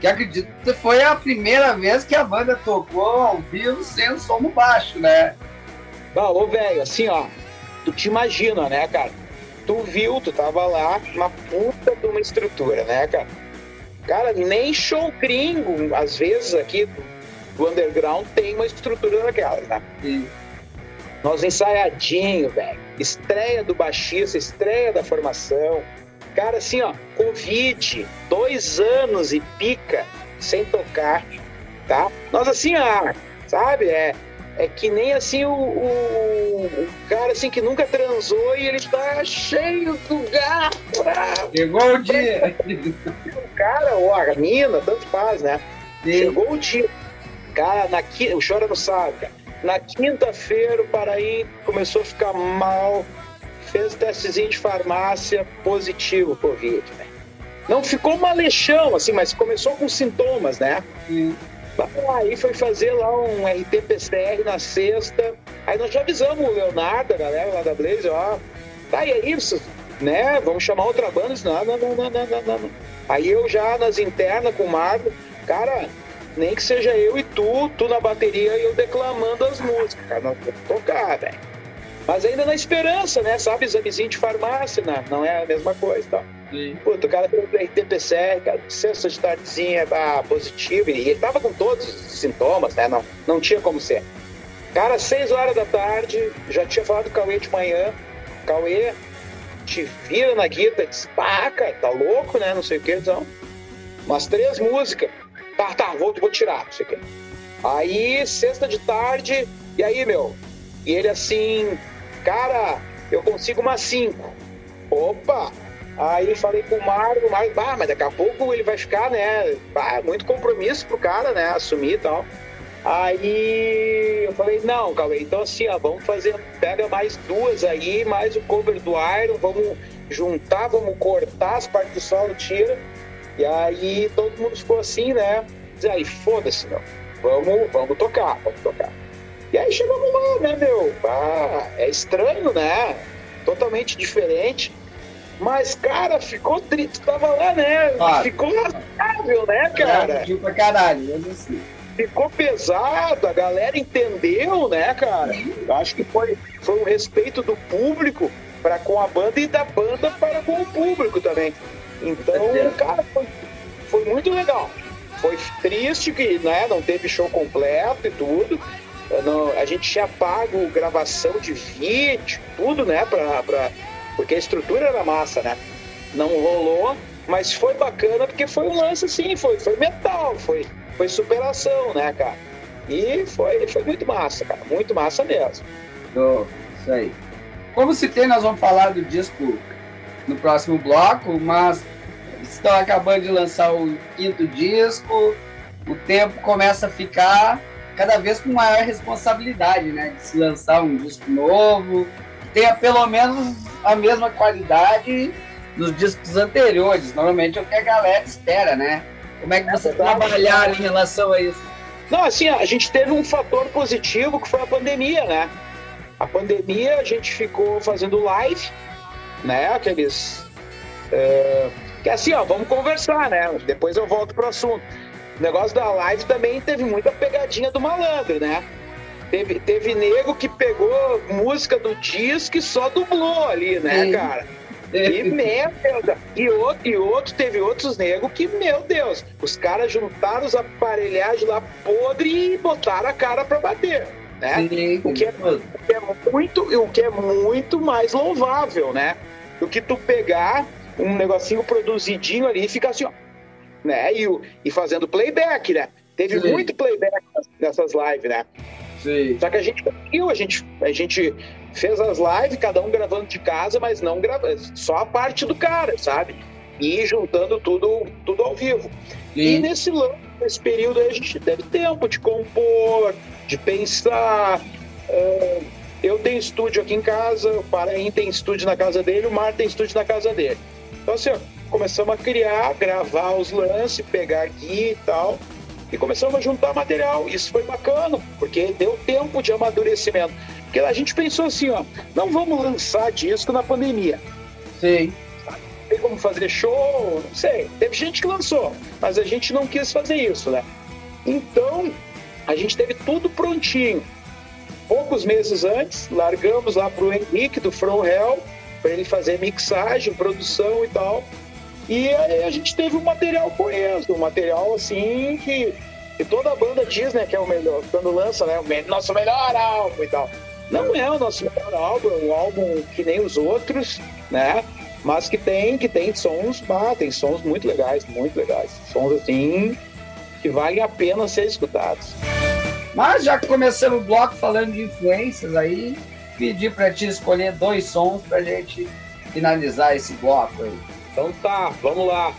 S2: Que acredito que foi a primeira vez que a banda tocou ao vivo sem som no baixo, né?
S4: Bah, ô, velho, assim, ó, tu te imagina, né, cara? Tu viu, tu tava lá, uma puta de uma estrutura, né, cara? Cara, nem show gringo, às vezes aqui do, underground tem uma estrutura daquelas, né?
S2: E,
S4: Nós ensaiadinho, velho. Estreia do baixista, estreia da formação. Cara, assim, ó, Covid, dois anos e pica sem tocar, tá? Nós assim, ah, sabe? É, é que nem assim o, o, o cara assim que nunca transou e ele tá cheio do gato. ah,
S2: chegou o dia.
S4: O cara ou a mina, tanto faz, né?
S2: E,
S4: Chegou o dia. Cara, na quinta, o Chora não sabe, cara. Na quinta-feira o Paraí começou a ficar mal, fez testezinho de farmácia positivo Covid, né? Não ficou malechão, assim, mas começou com sintomas, né?
S2: e,
S4: Aí foi fazer lá um RT-PCR na sexta. Aí nós já avisamos o Leonardo, a galera lá da Blaze, ó. Tá, e é isso, né? Vamos chamar outra banda. Não, não, não, não, não, não, não. Aí eu já nas internas com o Marco, cara, nem que seja eu e tu, tu na bateria e eu declamando as músicas, cara. Não vou tocar, velho. Mas ainda na esperança, né? Sabe, examezinho de farmácia, né? Não é a mesma coisa, tá?
S2: e,
S4: Puta, o cara fez RT-PCR, cara, sexta de tardezinha, ah, positivo, e ele tava com todos os sintomas, né? Não, não tinha como ser. Cara, seis horas da tarde, já tinha falado com o Cauê de manhã. Cauê, te vira na guita, disse, pá, cara, tá louco, né? Não sei o que, então. Umas três músicas. Tá, tá, vou, vou tirar, não sei o que. Aí, sexta de tarde, e aí, meu? E ele assim, cara, eu consigo umas cinco. Opa! Aí falei com o Mário, o Mário, ah, mas daqui a pouco ele vai ficar, né? Ah, muito compromisso pro cara, né? Assumir e tal. Aí eu falei, não, Cauê, então assim, ó, vamos fazer, pega mais duas aí, mais o cover do Iron, vamos juntar, vamos cortar as partes do solo, tira. E aí todo mundo ficou assim, né? Diz aí, foda-se, meu. Vamos, vamos tocar, vamos tocar. E aí chegamos lá, né, meu? Ah, é estranho, né? Totalmente diferente. Mas, cara, ficou triste. Tava lá, né?
S2: Claro.
S4: Ficou lascável, né, cara?
S2: Pediu pra caralho, mas assim.
S4: ficou pesado, a galera entendeu, né, cara? Eu acho que foi, foi um respeito do público para com a banda e da banda para com o público também. Então,
S2: certeza.
S4: cara, foi, foi muito legal. Foi triste que né, não teve show completo e tudo. Não- a gente tinha pago gravação de vídeo, tudo, né? Pra, pra, porque a estrutura era massa, né? Não rolou, mas foi bacana porque foi um lance assim, foi, foi metal, foi, foi superação, né, cara? E foi, foi muito massa, cara. Muito massa mesmo.
S2: Show, isso aí. Como citei, nós vamos falar do disco no próximo bloco, mas estão acabando de lançar o quinto disco, o tempo começa a ficar cada vez com maior responsabilidade, né? De se lançar um disco novo, que tenha pelo menos a mesma qualidade dos discos anteriores. Normalmente é o que a galera espera, né? Como é que vocês
S4: verdade.
S2: trabalharam em relação a isso?
S4: Não, assim, a gente teve um fator positivo que foi a pandemia, né? A pandemia a gente ficou fazendo live, né? Aqueles. é, que assim, ó, vamos conversar, né? Depois eu volto pro assunto. O negócio da live também teve muita pegadinha do malandro, né? Teve, teve nego que pegou música do disco e só dublou ali, né,
S2: Sim.
S4: cara? E, meu Deus, e outro, e outro, teve outros negros que, meu Deus, os caras juntaram os aparelhagens lá podre e botaram a cara pra bater, né?
S2: Sim,
S4: O que é, o que é muito, o que é muito mais louvável, né? Do que tu pegar um negocinho produzidinho ali e ficar assim, ó, né? E, e fazendo playback, né? Teve
S2: Sim.
S4: muito playback nessas lives, né?
S2: Sim.
S4: Só que a gente conseguiu, a gente, a gente fez as lives, cada um gravando de casa, mas não gravando, só a parte do cara, sabe? E juntando tudo, tudo ao vivo. E
S2: Sim.
S4: nesse, lan- nesse período aí a gente teve tempo de compor, de pensar. ah, eu tenho estúdio aqui em casa, o Paraim tem estúdio na casa dele, o Mar tem estúdio na casa dele. Então assim, ó, começamos a criar, gravar os lances, pegar aqui e tal. E começamos a juntar material. Isso foi bacana, porque deu tempo de amadurecimento. Porque a gente pensou assim, ó, não vamos lançar disco na pandemia
S2: Sim.
S4: tem como fazer show, não sei. Teve gente que lançou, mas a gente não quis fazer isso, né? Então, a gente teve tudo prontinho. Poucos meses antes, largamos lá pro Henrique do From Hell, para ele fazer mixagem, produção e tal. E aí a gente teve um material coeso, um material assim que, que toda a banda diz, né, que é o melhor, quando lança, né, o nosso melhor álbum e tal. Não é o nosso melhor álbum, é um álbum que nem os outros, né? Mas que tem, que tem sons, ah, tem sons muito legais, muito legais. Sons assim que valem a pena ser escutados.
S2: Mas já que começamos o bloco falando de influências aí, pedi pra ti escolher dois sons pra gente finalizar esse bloco aí.
S4: Então tá, vamos lá.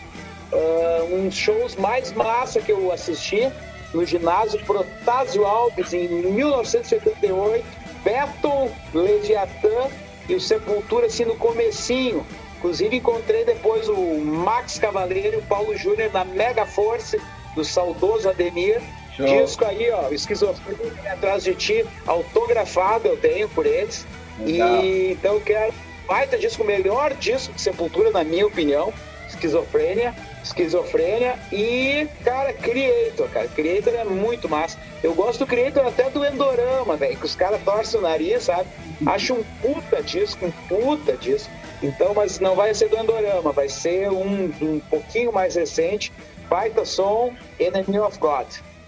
S4: Ah, uns shows mais massa que eu assisti no ginásio Protásio Alves em 1988, Beto, Leviatã e o Sepultura assim no comecinho. Inclusive encontrei depois o Max Cavaleiro e o Paulo Júnior na Mega Force do saudoso Ademir.
S2: Show.
S4: Disco aí, ó, Esquizofrenia atrás de ti, autografado eu tenho por eles.
S2: Legal.
S4: E então eu quero baita disco, o melhor disco de Sepultura, na minha opinião. Esquizofrênia, Esquizofrênia e, cara, Creator, cara. Creator é muito massa. Eu gosto do Creator até do Endorama, velho, que os caras torcem o nariz, sabe? Acho um puta disco, um puta disco. Então, mas não vai ser do Endorama, vai ser um, um pouquinho mais recente. Baita som, Enemy of God.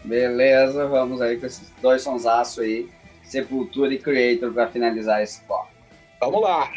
S2: Beleza, vamos aí com esses dois sonsaços aí, Sepultura e Creator, pra finalizar esse bloco.
S4: Vamos lá.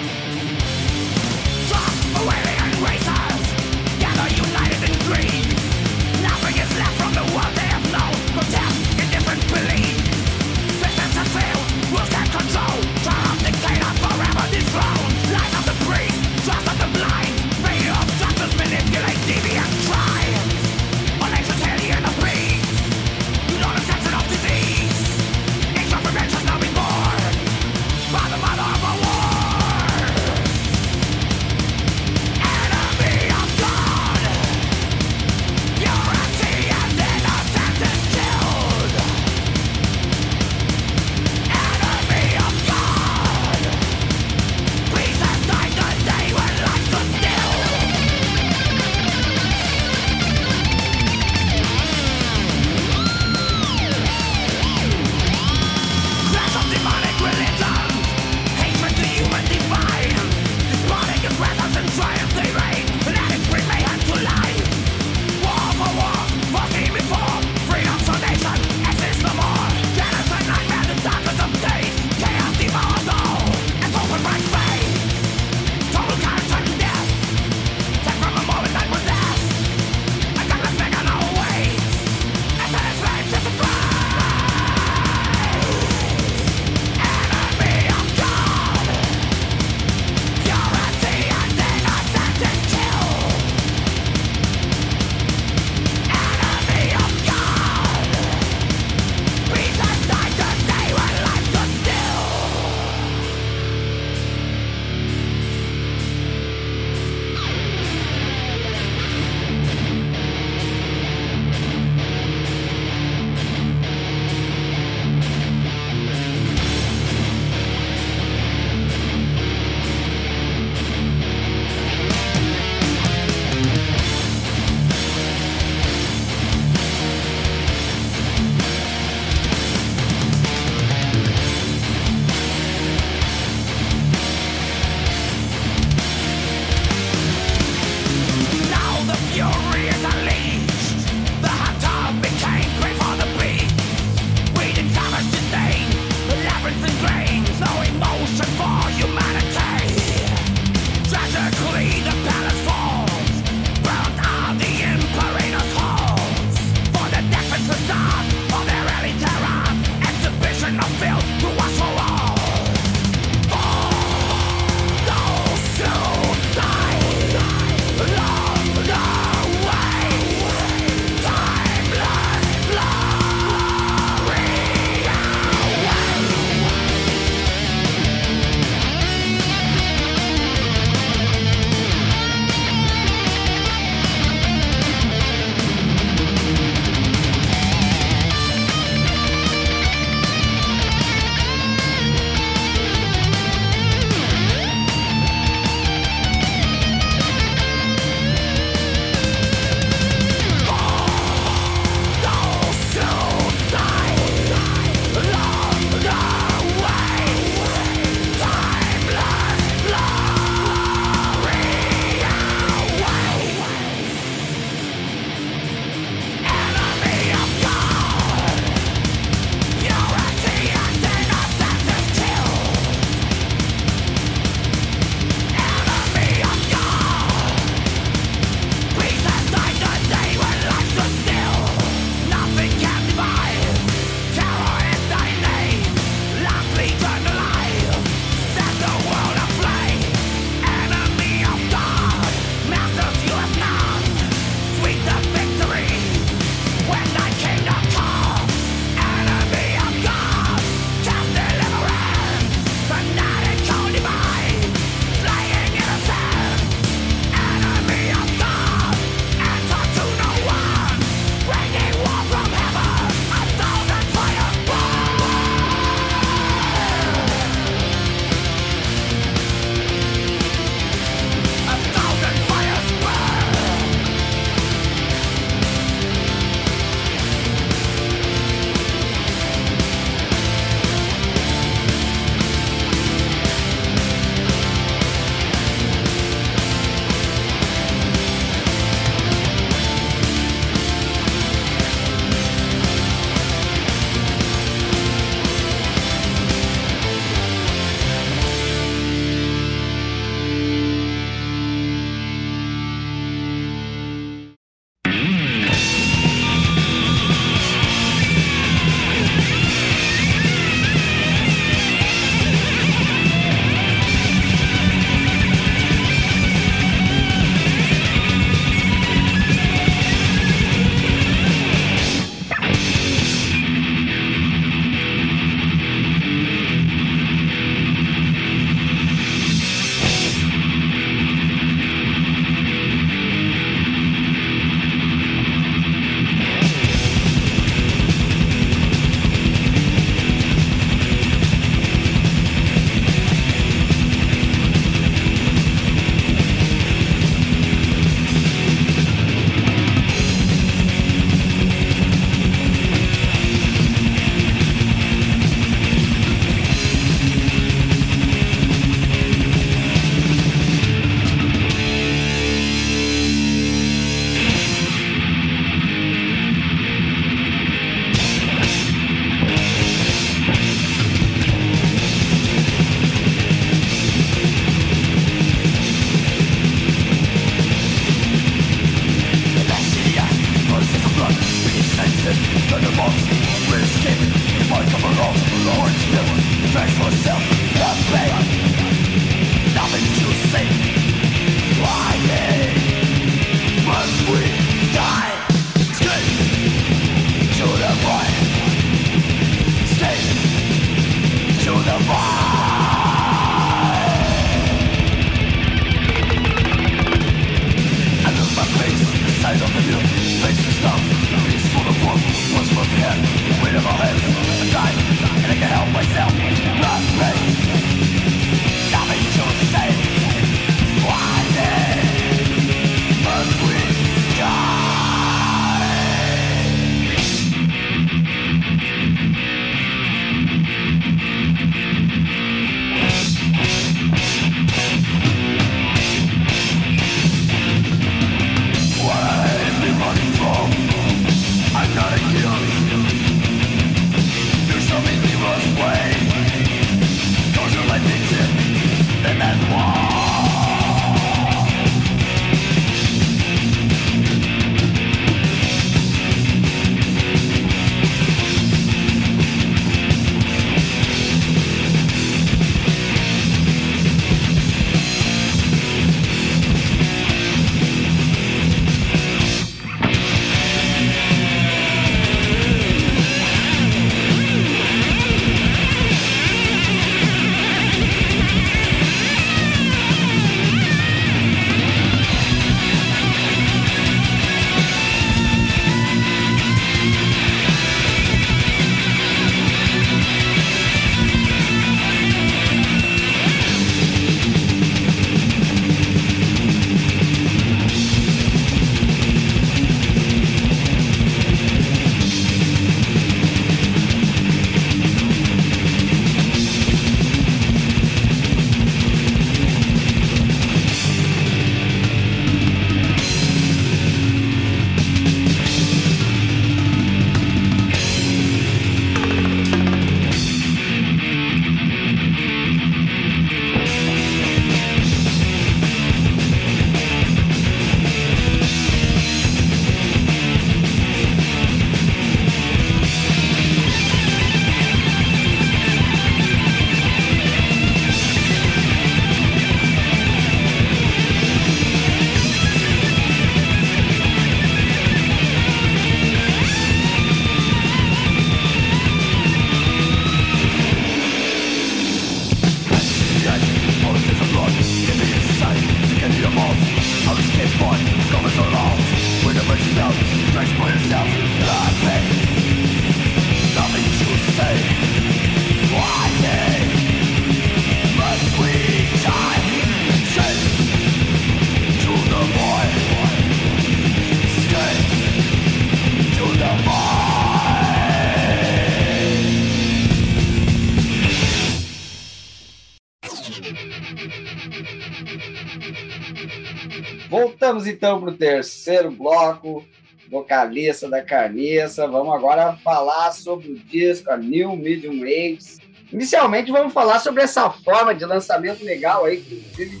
S2: Voltamos então para o terceiro bloco, vocalista da Carniça. Vamos agora falar sobre o disco, a New Medium Waves. Inicialmente vamos falar sobre essa forma de lançamento legal aí, que inclusive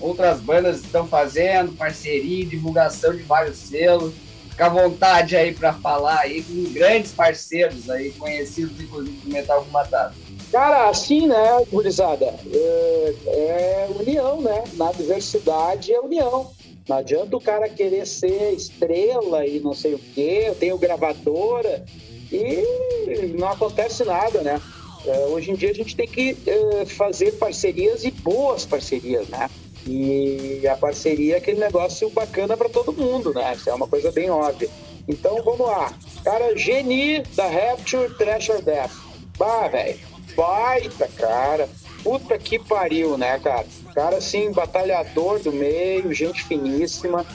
S2: outras bandas estão fazendo, parceria, divulgação de vários selos. Fica à vontade aí para falar aí com grandes parceiros aí, conhecidos inclusive do Metal com Batata.
S4: Cara, assim, né, gurizada, é, é união, né? Na diversidade é união. Não adianta o cara querer ser estrela e não sei o quê, eu tenho gravadora e não acontece nada, né? É, hoje em dia a gente tem que é, fazer parcerias e boas parcerias, né? E a parceria é aquele negócio bacana para todo mundo, né? Isso é uma coisa bem óbvia. Então vamos lá. Cara, Geni da Rapture Thrasher Death. Bah, velho. Baita, cara. Puta que pariu, né, cara? Cara, assim, batalhador do meio, gente finíssima.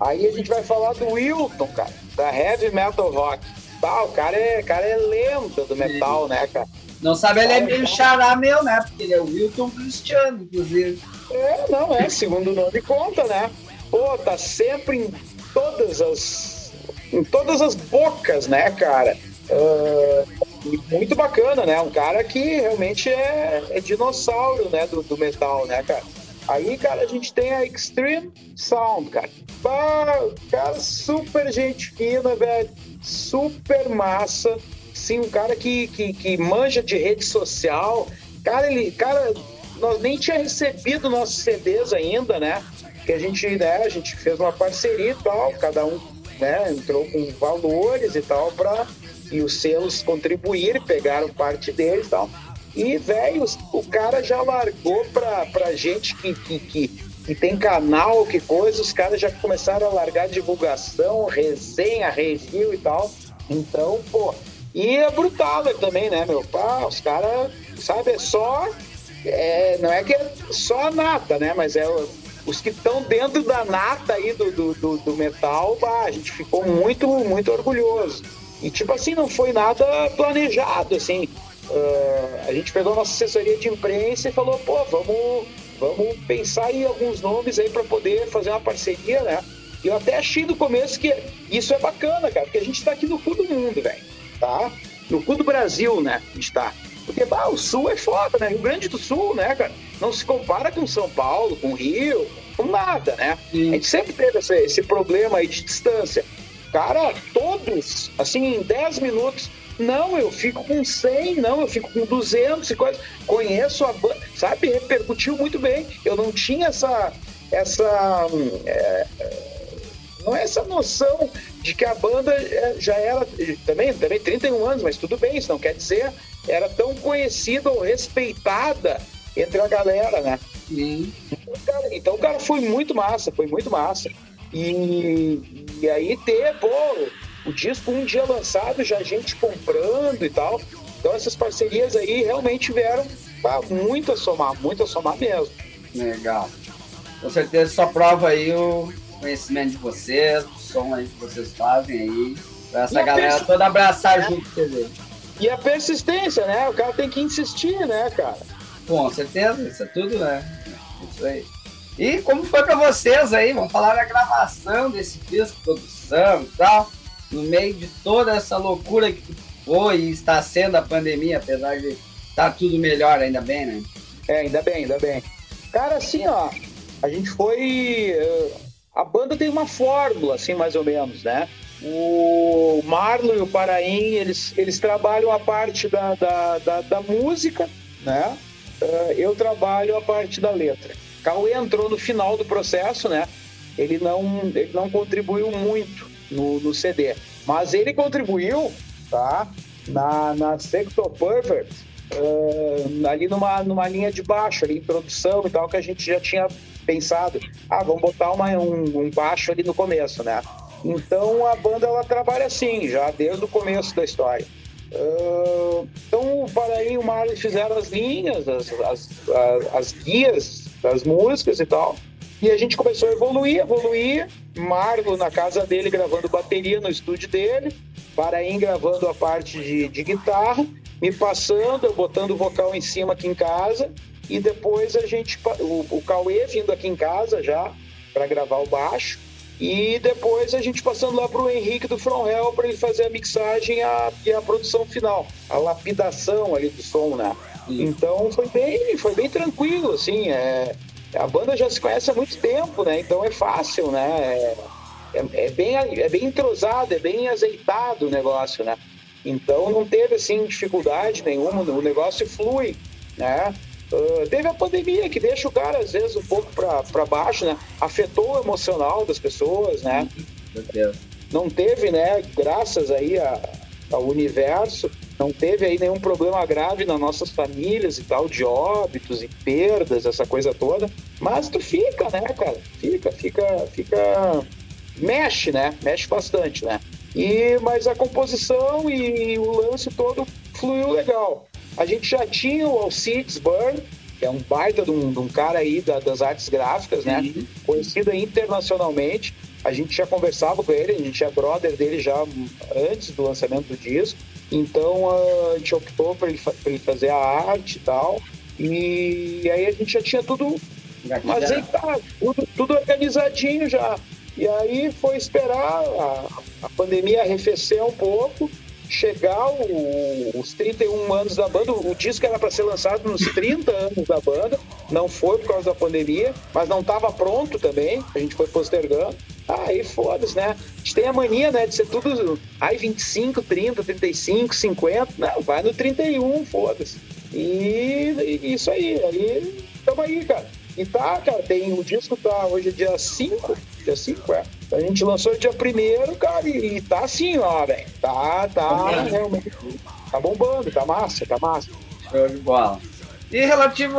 S4: Aí a gente vai falar do Wilton, cara, da Heavy Metal Rock. Tá, o cara é, cara é lenda do metal, né, cara?
S2: Não sabe, ele é meio xará meu, né? Porque ele é o Wilton Cristiano, inclusive.
S4: É, não, é, segundo o nome conta, né? Pô, tá sempre em todas as. em todas as bocas, né, cara? Uh, muito bacana, né? Um cara que realmente é, é dinossauro, né, do, do, metal, né, cara? Aí, cara, a gente tem a Extreme Sound, cara. Ah, cara, super gente fina, velho. Super massa. Sim, um cara que, que, que manja de rede social. Cara, ele, cara, nós nem tinha recebido nossos CDs ainda, né? Que a gente, né, a gente fez uma parceria e tal, cada um, né, entrou com valores e tal para e os selos contribuíram, pegaram parte deles e tal. E, velho, o cara já largou pra, pra gente que, que, que, que tem canal, que coisa, os caras já começaram a largar divulgação, resenha, review e tal. Então, pô. E é brutal também, né, meu? Pá, os caras, sabe, é só. É, não é que é só a nata, né? Mas é os que estão dentro da nata aí do, do, do, do metal, bah, a gente ficou muito, muito orgulhoso. E, tipo assim, não foi nada planejado, assim. Uh, a gente pegou a nossa assessoria de imprensa e falou, pô, vamos, vamos pensar em alguns nomes aí para poder fazer uma parceria, né? E eu até achei no começo que isso é bacana, cara, porque a gente tá aqui no cu do mundo, velho, tá? No cu do Brasil, né? A gente tá. Porque, bah, o Sul é foda, né? Rio Grande do Sul, né, cara? Não se compara com São Paulo, com Rio, com nada, né? A gente sempre teve esse, esse problema aí de distância. Cara, assim, em 10 minutos, não, eu fico com 100, não, eu fico com 200 e coisa. Conheço a banda, sabe? Repercutiu muito bem. Eu não tinha essa. essa é, não é essa noção de que a banda é, já era. Também, também 31 anos, mas tudo bem, isso não quer dizer. Era tão conhecida ou respeitada entre a galera, né? Então, cara, então, cara, foi muito massa, foi muito massa. E, e aí ter, pô, o disco um dia lançado, já gente comprando e tal. Então essas parcerias aí realmente vieram pra muito a somar, muito a somar mesmo.
S2: Legal. Com certeza só prova aí o conhecimento de vocês, o som aí que vocês fazem aí. Pra essa galera toda abraçar junto com vocês.
S4: E a persistência, né? O cara tem que insistir, né, cara?
S2: Com certeza, isso é tudo, né? Isso aí. E como foi para vocês aí? Vamos falar da gravação desse disco, produção e tal, no meio de toda essa loucura que foi e está sendo a pandemia, apesar de estar tá tudo melhor, ainda bem, né?
S4: É, ainda bem, ainda bem. Cara, assim, ó, a gente foi. Eh, a banda tem uma fórmula, assim, mais ou menos, né? O Marlon e o Paraim, eles, eles trabalham a parte da, da, da, da música, né? Eh, eu trabalho a parte da letra. Cauê entrou no final do processo, né? Ele não, ele não contribuiu muito no, no CD, mas ele contribuiu, tá? Na, na Sector Pervert, uh, ali numa, numa linha de baixo, ali em produção e tal, que a gente já tinha pensado, ah, vamos botar uma, um, um baixo ali no começo, né? Então a banda ela trabalha assim, já desde o começo da história. Uh, então o Paraí e o Marley fizeram as linhas, as, as, as, as guias das músicas e tal. E a gente começou a evoluir, evoluir. Marlo na casa dele gravando bateria no estúdio dele, Paraim gravando a parte de, de guitarra, me passando, eu botando o vocal em cima aqui em casa. e depois a gente, o, o Cauê vindo aqui em casa já para gravar o baixo, e depois a gente passando lá pro Henrique do From Hell para ele fazer a mixagem a- e a produção final, a lapidação ali do som, né? Então foi bem, foi bem tranquilo, assim, é, a banda já se conhece há muito tempo, né? Então é fácil, né? É, é, é bem, é bem entrosado, é bem azeitado o negócio, né? Então não teve assim dificuldade nenhuma, o negócio flui, né? Ah, teve a pandemia que deixa o cara às vezes um pouco para baixo, né? Afetou o emocional das pessoas, né?
S2: Deus.
S4: Não teve, né? Graças aí a- ao universo, não teve aí nenhum problema grave nas nossas famílias e tal, de óbitos e perdas, essa coisa toda. Mas tu fica, né, cara? Fica, fica, fica. Mexe, né? Mexe bastante, né? E, mas a composição e o lance todo fluiu legal. A gente já tinha o Alcides Burn, que é um baita de um, de um cara aí da- das artes gráficas, né?
S2: Uhum.
S4: Conhecido internacionalmente. A gente já conversava com ele, a gente é brother dele já antes do lançamento do disco. Então a gente optou para ele, ele fazer a arte e tal. E aí a gente já tinha tudo tá, tudo, tudo organizadinho já. E aí foi esperar a, a pandemia arrefecer um pouco, chegar o- os 31 anos da banda. O disco era para ser lançado nos 30 anos da banda, não foi por causa da pandemia, mas não estava pronto também, a gente foi postergando. Aí foda-se, né? A gente tem a mania, né, de ser tudo. Ai, 25, 30, 35, 50. Não, vai no 31, foda-se. E, e isso aí, aí tamo aí, cara. E tá, cara, tem o disco tá hoje é dia 5, dia 5, é. A gente lançou dia 1 cara, e, e tá assim, ó, velho. Tá, tá, realmente. Tá bombando, tá massa, tá massa.
S2: Show de bola. E relativo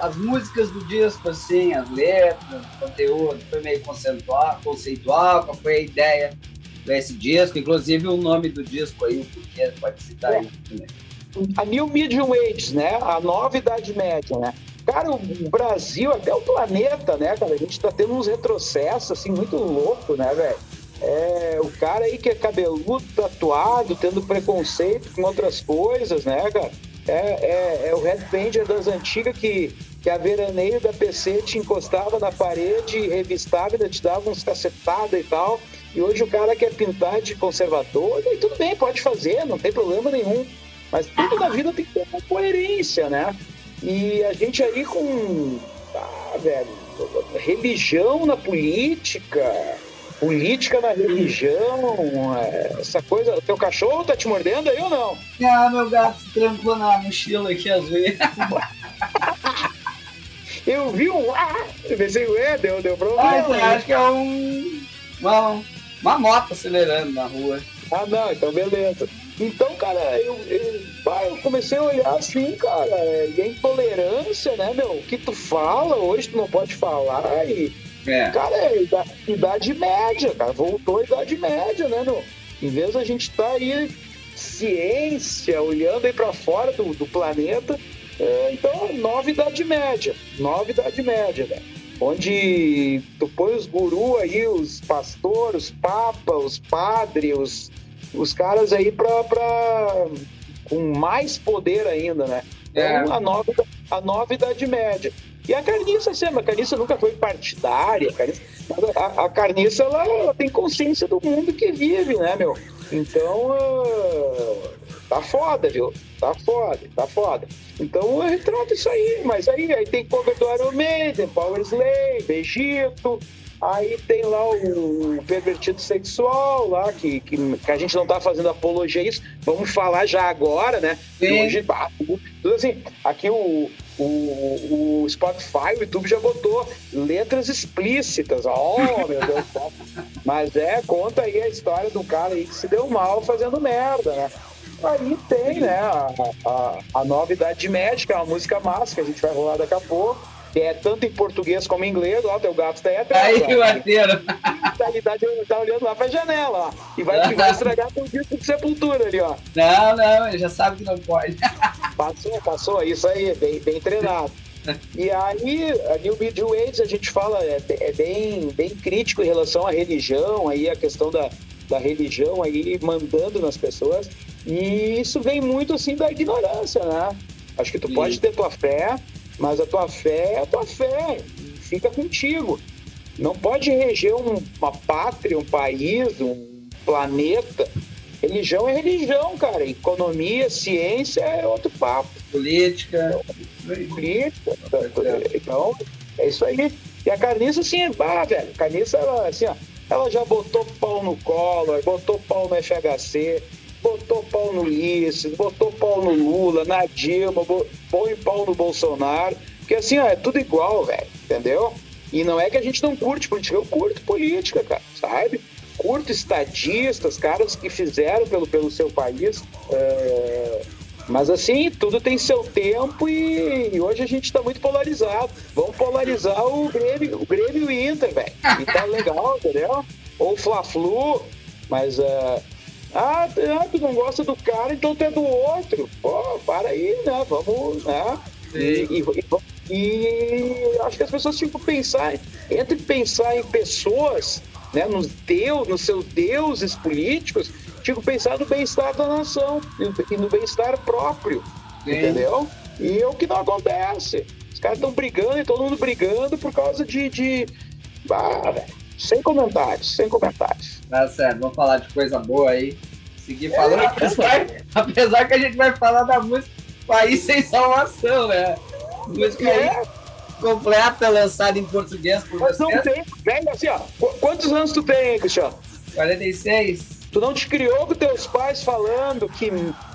S2: às músicas do disco, assim, as letras, o conteúdo, foi meio conceitual, conceitual, qual foi a ideia desse disco, inclusive o nome do disco aí, o porquê, pode citar aí também.
S4: a New Medium Age, né? A nova Idade Média, né? Cara, o Brasil, até o planeta, né, cara? A gente tá tendo uns retrocessos, assim, muito louco, né, velho? É, o cara aí que é cabeludo, tatuado, tendo preconceito com outras coisas, né, cara? É, é, é o Red das antigas que, que a veraneio da PC te encostava na parede, revistava, te dava uns cacetadas e tal. E hoje o cara quer pintar de conservador, e tudo bem, pode fazer, não tem problema nenhum. Mas tudo na vida tem que ter uma coerência, né? E a gente aí com. Ah, velho. Religião na política, política na religião, é, essa coisa. Teu cachorro tá te mordendo aí ou não?
S2: Ah, meu gato se trancou na mochila aqui, às vezes.
S4: Eu vi um. Ah! Eu pensei, ué, deu, deu
S2: Ah,
S4: problema.
S2: então,
S4: aí.
S2: acho que é um, uma, uma moto acelerando na rua.
S4: Ah, não, então beleza. Então, cara, eu, eu, eu comecei a olhar assim, cara, é, e a intolerância, né, meu? O que tu fala hoje, tu não pode falar, e,
S2: É.
S4: cara, é ida- idade média, cara, voltou a idade média, né, meu? Em vez da gente estar aí, ciência, olhando aí pra fora do, do planeta, é, então, nova idade média, nova idade média, né? Onde tu põe os gurus aí, os pastores, os papas, os padres, os, os caras aí pra, pra com mais poder ainda, né?
S2: É.
S4: Então, a, nova, a nova idade média. E a carniça sempre, a carniça nunca foi partidária, a carniça, a, a carniça ela, ela tem consciência do mundo que vive, né, meu? Então, ah, tá foda, viu? Tá foda, tá foda. Então, eu retrato isso aí, mas aí, aí tem cover do Iron Maiden, Power Slave, Egito, Aí tem lá o pervertido sexual lá, que, que, que a gente não tá fazendo apologia a isso. Vamos falar já agora, né?
S2: Sim.
S4: Hoje, ah, tudo assim, aqui o, o, o Spotify, o YouTube já botou letras explícitas. Oh, meu Deus do céu. Mas é, conta aí a história do cara aí que se deu mal fazendo merda, né? Aí tem, né, a, a, a nova Idade que é uma música massa que a gente vai rolar daqui a pouco. É tanto em português como em inglês, ó, teu gato tá aí atrás.
S2: Aí,
S4: ó.
S2: o arteiro.
S4: Mentalidade tá olhando lá pra janela, ó. E vai, vai estragar teu disco de sepultura ali, ó.
S2: Não, não, ele já sabe que não pode.
S4: Passou, passou, isso aí, bem, bem treinado. E aí, a New Age, a gente fala, é, é bem, bem crítico em relação à religião, aí a questão da, da religião aí mandando nas pessoas. E isso vem muito, assim, da ignorância, né? Acho que tu
S2: Sim.
S4: pode ter tua fé, mas a tua fé é a tua fé, fica contigo. Não pode reger um- uma pátria, um país, um planeta. Religião é religião, cara. Economia, ciência é outro papo.
S2: Política.
S4: Política. Então, é isso aí. E a carniça, assim, ah, velho, a carniça, ela, assim, ó, ela já botou pau no Collor, botou pau no FHC, botou pau no Ulisses, botou pau no Lula, na Dilma, põe pau no Bolsonaro. Porque assim, ó, é tudo igual, velho, entendeu? E não é que a gente não curte política, eu curto política, cara, sabe? Curto estadistas, caras que fizeram pelo, pelo seu país. é, Mas assim, tudo tem seu tempo e, e hoje a gente tá muito polarizado. Vamos polarizar o Grêmio, o Grêmio e o Inter, velho. E tá legal, entendeu? Ou Fla-Flu, mas é, ah, tu- ah, tu não gosta do cara, então tu é do outro. Pô, para aí, né? Vamos, né? E, e, e acho que as pessoas tinham que pensar, entre pensar em pessoas, né, nos, deus, nos seus deuses políticos, tinham que pensar no bem-estar da nação e no- e no bem-estar próprio,
S2: Sim.
S4: entendeu? E é o que não acontece. Os caras estão brigando e todo mundo brigando por causa de. de... Ah, velho. Sem comentários, sem comentários.
S2: Tá certo, vamos falar de coisa boa aí. Seguir falando, apesar, apesar que a gente vai falar da música País Sem Salvação, né? Música aí
S4: É,
S2: completa, lançada em português por
S4: mas não tem. Velho, assim, ó. qu- Quantos anos tu tem, Cristiano?
S2: 46.
S4: Tu não te criou com teus pais falando que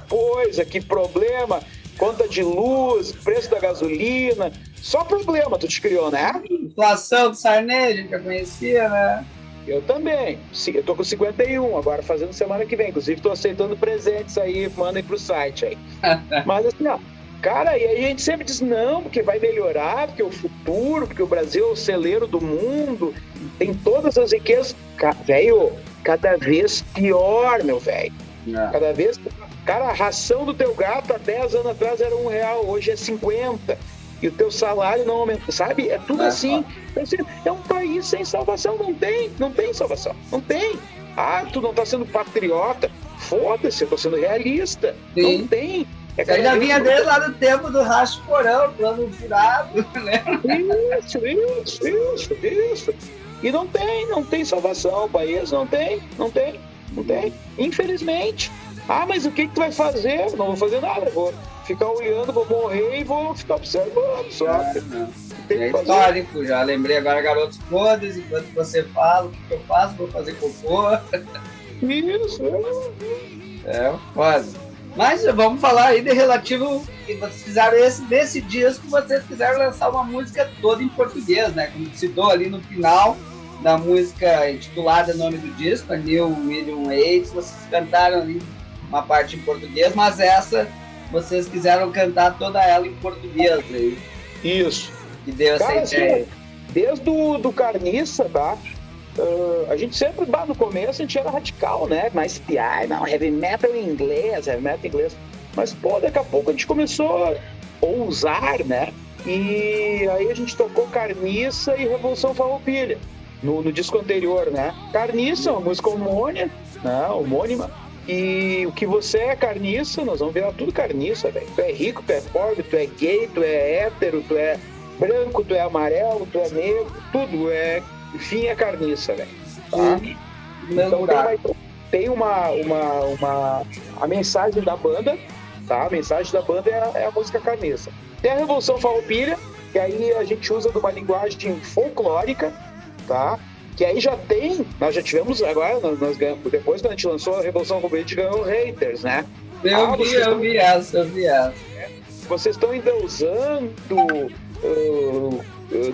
S4: coisa, que problema, conta de luz, preço da gasolina. Só problema tu te criou, né?
S2: Inflação do Sarney, a gente já conhecia, né?
S4: Eu também. Eu tô com 51, agora fazendo semana que vem. Inclusive, tô aceitando presentes aí, mandem pro site aí. Mas assim, ó. Cara, e aí a gente sempre diz, não, porque vai melhorar, porque é o futuro, porque o Brasil é o celeiro do mundo, tem todas as riquezas. Velho, cada vez pior, meu velho. Cada vez. Cara, a ração do teu gato há 10 anos atrás era um real, hoje é 50. E o teu salário não aumenta, sabe? É tudo
S2: É,
S4: assim. Assim, É um país sem salvação, não tem, não tem salvação, não tem. Ah, tu não tá sendo patriota. Foda-se, eu tô sendo realista.
S2: Sim.
S4: Não tem. É cada
S2: já vinha desde lá do tempo do Racho Porão, plano furado, né?
S4: Isso, isso, isso, isso. E não tem, não tem salvação o país, não tem, não tem, não tem. Infelizmente. Ah, mas o que, que tu vai fazer? Não vou fazer nada, vou ficar olhando, vou morrer e vou ficar observando só. Tem
S2: É
S4: fazer.
S2: histórico, já lembrei agora garotos podres, enquanto você fala, o que eu faço? Vou fazer cocô.
S4: Isso,
S2: É, quase. Mas vamos falar aí de relativo que vocês fizeram esse desse disco, vocês quiseram lançar uma música toda em português, né? Como citou ali no final da música intitulada nome do disco, a New Million Aids, vocês cantaram ali uma parte em português, mas essa vocês quiseram cantar toda ela em português aí,
S4: isso.
S2: que deu essa
S4: Cara, assim,
S2: ideia.
S4: Desde o do Carniça, tá? Ah, a gente sempre, bah, no começo, a gente era radical, né? Mais piar, não, heavy metal em inglês, heavy metal em inglês. Mas, pô, daqui a pouco a gente começou a ousar, né? E aí a gente tocou Carniça e Revolução Farroupilha no, no disco anterior, né? Carniça, uma música homônima, né? homônima. E o que você é carniça, nós vamos virar tudo carniça, velho. Tu é rico, tu é pobre, tu é gay, tu é hétero, tu é branco, tu é amarelo, tu é negro, tudo é, enfim, é carniça, velho. Tá? Então tem,
S2: lugar.
S4: uma, tem uma, uma, uma- A mensagem da banda, tá? A mensagem da banda é a, é a música carniça. Tem a Revolução Farroupilha, que aí a gente usa de uma linguagem folclórica, tá? Que aí já tem, nós já tivemos agora, nós, nós ganhamos, depois que a gente lançou a Revolução Farroupilha, a gente ganhou haters, né?
S2: Eu
S4: Ah,
S2: vi, eu vi essa, eu vi essa.
S4: vocês estão endeusando uh, uh,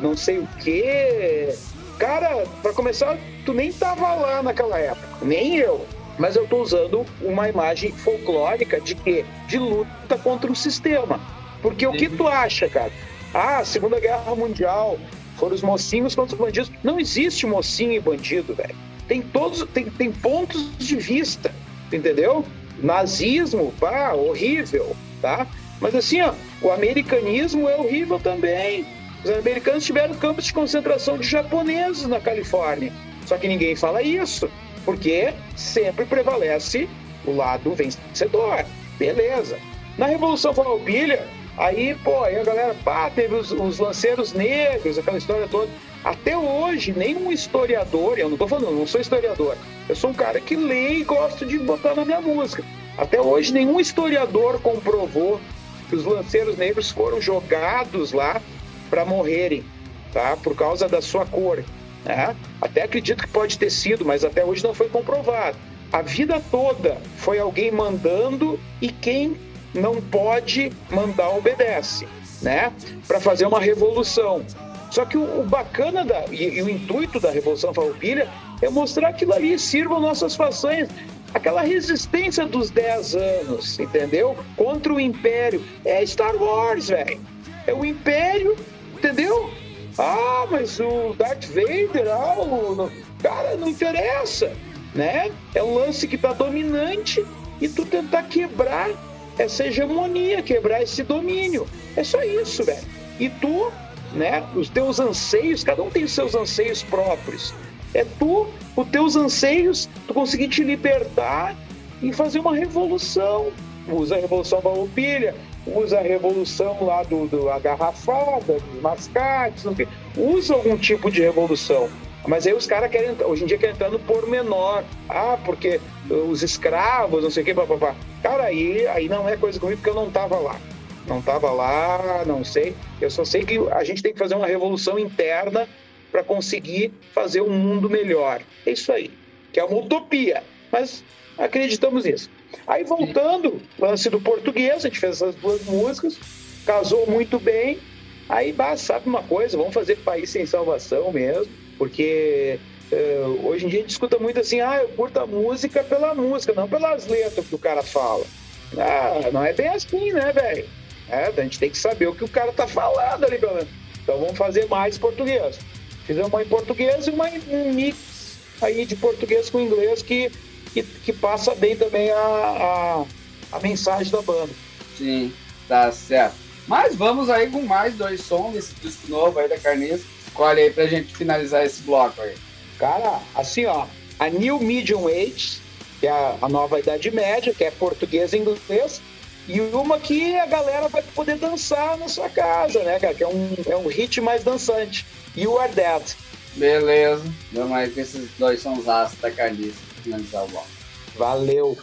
S4: não sei o quê. Cara, pra começar, tu nem tava lá naquela época, nem eu. Mas eu tô usando uma imagem folclórica de quê? De luta contra o sistema. Porque o que tu acha, cara? Ah, Segunda Guerra Mundial, foram os mocinhos contra os bandidos. Não existe mocinho e bandido, velho. Tem todos, tem, tem pontos de vista, entendeu? Nazismo, pá, horrível, tá? Mas assim, ó, o americanismo é horrível também. Os americanos tiveram campos de concentração de japoneses na Califórnia. Só que ninguém fala isso, porque sempre prevalece o lado vencedor. Beleza. Na Revolução Farroupilha, Aí, pô, aí a galera, pá, teve os, os lanceiros negros, aquela história toda. Até hoje, nenhum historiador, eu não tô falando, não sou historiador, eu sou um cara que lê e gosto de botar na minha música. Até hoje, nenhum historiador comprovou que os lanceiros negros foram jogados lá para morrerem, tá? Por causa da sua cor. Né? Até acredito que pode ter sido, mas até hoje não foi comprovado. A vida toda foi alguém mandando e quem não pode mandar obedece, né? Para fazer uma revolução. Só que o, o bacana da, e, e, o intuito da Revolução Farroupilha é mostrar aquilo ali sirva nossas façanhas. Aquela resistência dos 10 anos, entendeu? Contra o Império. É Star Wars, velho. É o Império, entendeu? Ah, mas o Darth Vader, ah, o... cara, não interessa, né? É um lance que tá dominante e tu tentar quebrar essa hegemonia, quebrar esse domínio. É só isso, velho. E tu, né, os teus anseios, cada um tem os seus anseios próprios. É tu, os teus anseios, tu conseguir te libertar e fazer uma revolução. Usa a revolução Farroupilha, usa a revolução lá do, do a garrafada, dos mascates, usa algum tipo de revolução. Mas aí os caras querem, hoje em dia querem entrar no pormenor. Ah, porque os escravos, não sei o que, papapá. Cara, aí, aí não é coisa comigo porque eu não tava lá. Não tava lá, não sei. Eu só sei que a gente tem que fazer uma revolução interna para conseguir fazer um mundo melhor. É isso aí. Que é uma utopia. Mas acreditamos nisso. Aí voltando, lance do português, a gente fez essas duas músicas, casou muito bem. Aí, bah, sabe uma coisa, vamos fazer país sem salvação mesmo, porque uh, hoje em dia a gente escuta muito assim, ah, eu curto a música pela música, não pelas letras que o cara fala. Ah, não é bem assim, né, velho? É, a gente tem que saber o que o cara tá falando ali, pelo menos. Então vamos fazer mais português. Fizemos uma em português e uma um mix aí de português com inglês que que, que passa bem também a, a, a, mensagem da banda.
S2: Sim, tá certo. Mas vamos aí com mais dois sons desse disco novo aí da Carniça. Escolhe aí pra gente finalizar esse bloco aí.
S4: Cara, assim ó, a New Medium Age, que é a, a nova Idade Média, que é português e inglês, e uma que a galera vai poder dançar na sua casa, né, cara? Que é um, é um hit mais dançante. You Are Dead.
S2: Beleza. Vamos aí com esses dois sons da Carniça finalizar o bloco.
S4: Valeu!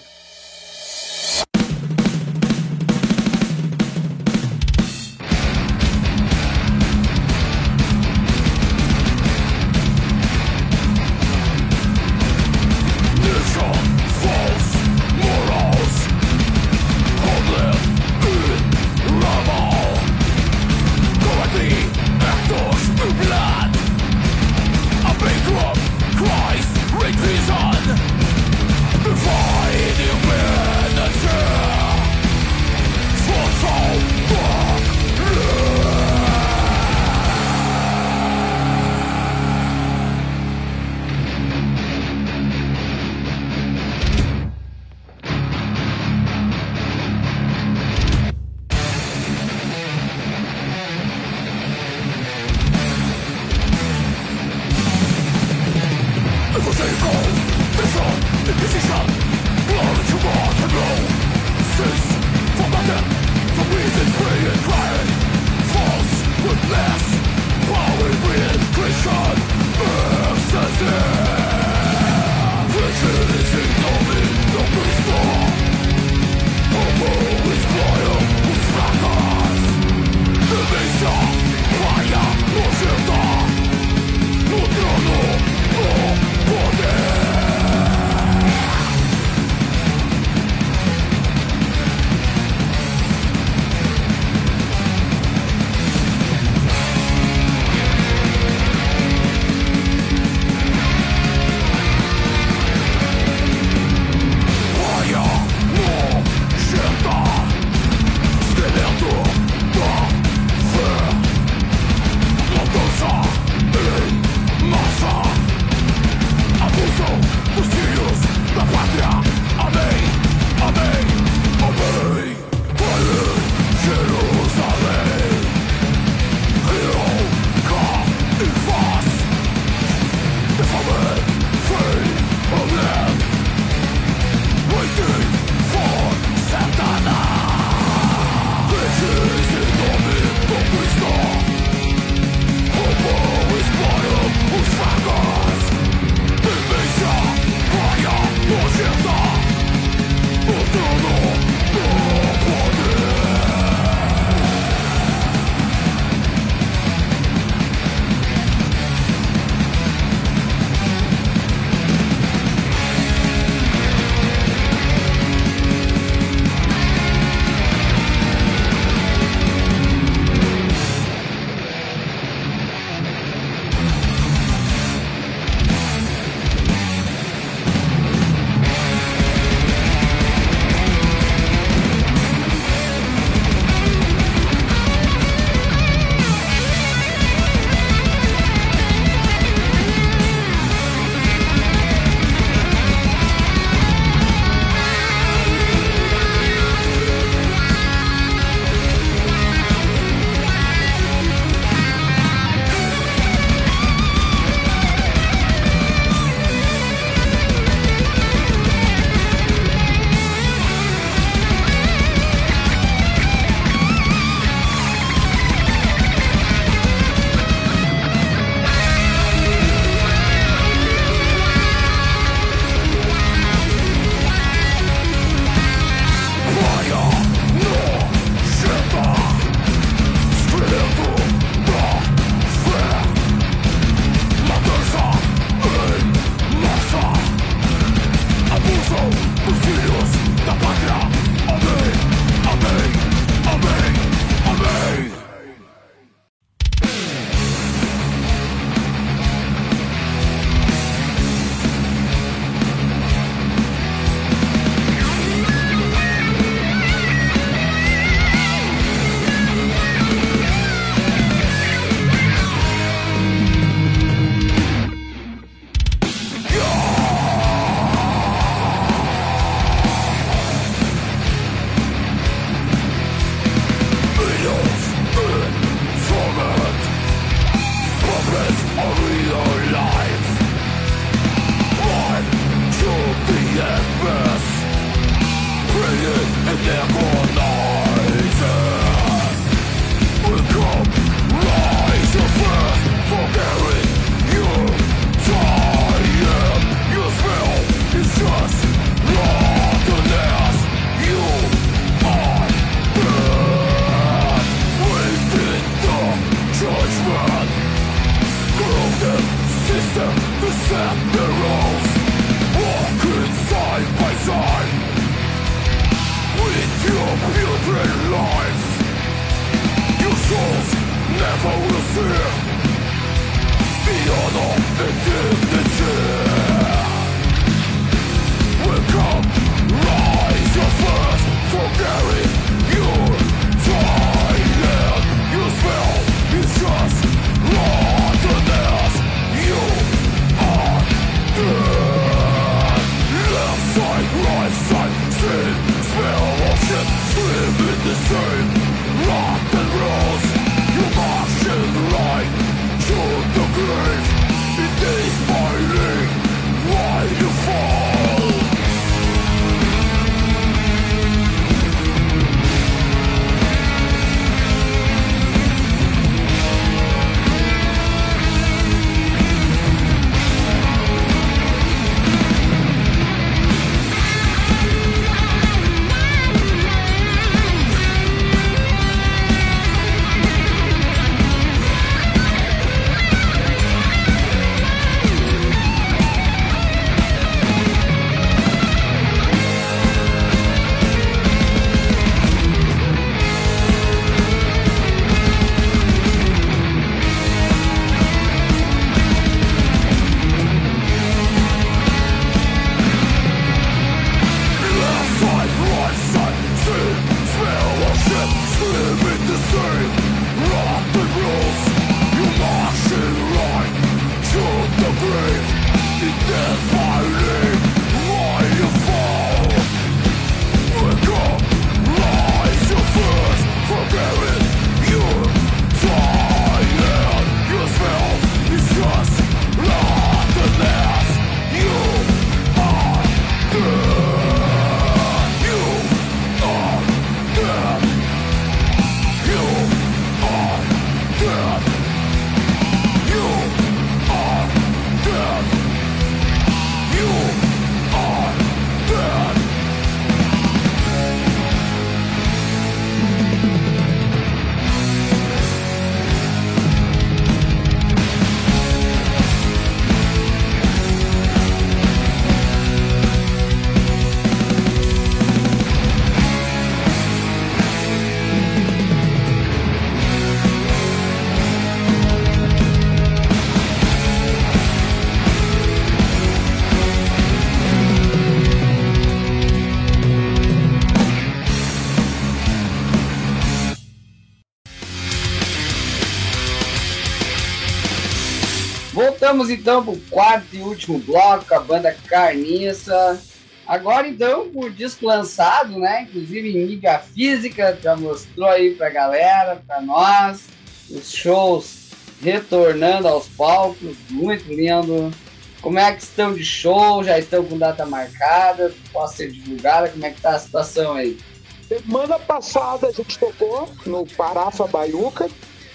S2: Voltamos então pro quarto e último bloco, a banda Carniça. Agora então, o disco lançado, né? Inclusive em mídia física, já mostrou aí pra galera, pra nós, os shows retornando aos palcos, muito lindo. Como é que estão de show? Já estão com data marcada? Pode ser divulgada? Como é que tá a situação aí?
S4: Semana passada a gente tocou no Parafa Baiuca,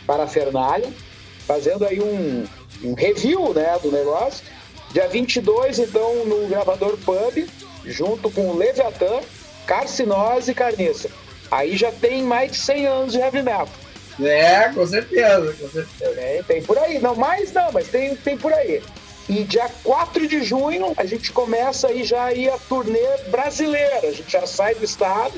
S4: Parafernália, fazendo aí um, um review né, do negócio. Dia 22, então, no Gravador Pub, junto com Leviatã, Carcinose e Carniça. Aí já tem mais de 100 anos de heavy metal.
S2: É, com certeza, com certeza.
S4: Tem, tem por aí, não mais não, mas tem, tem por aí. E dia 4 de junho a gente começa aí já aí a turnê brasileira. A gente já sai do estado,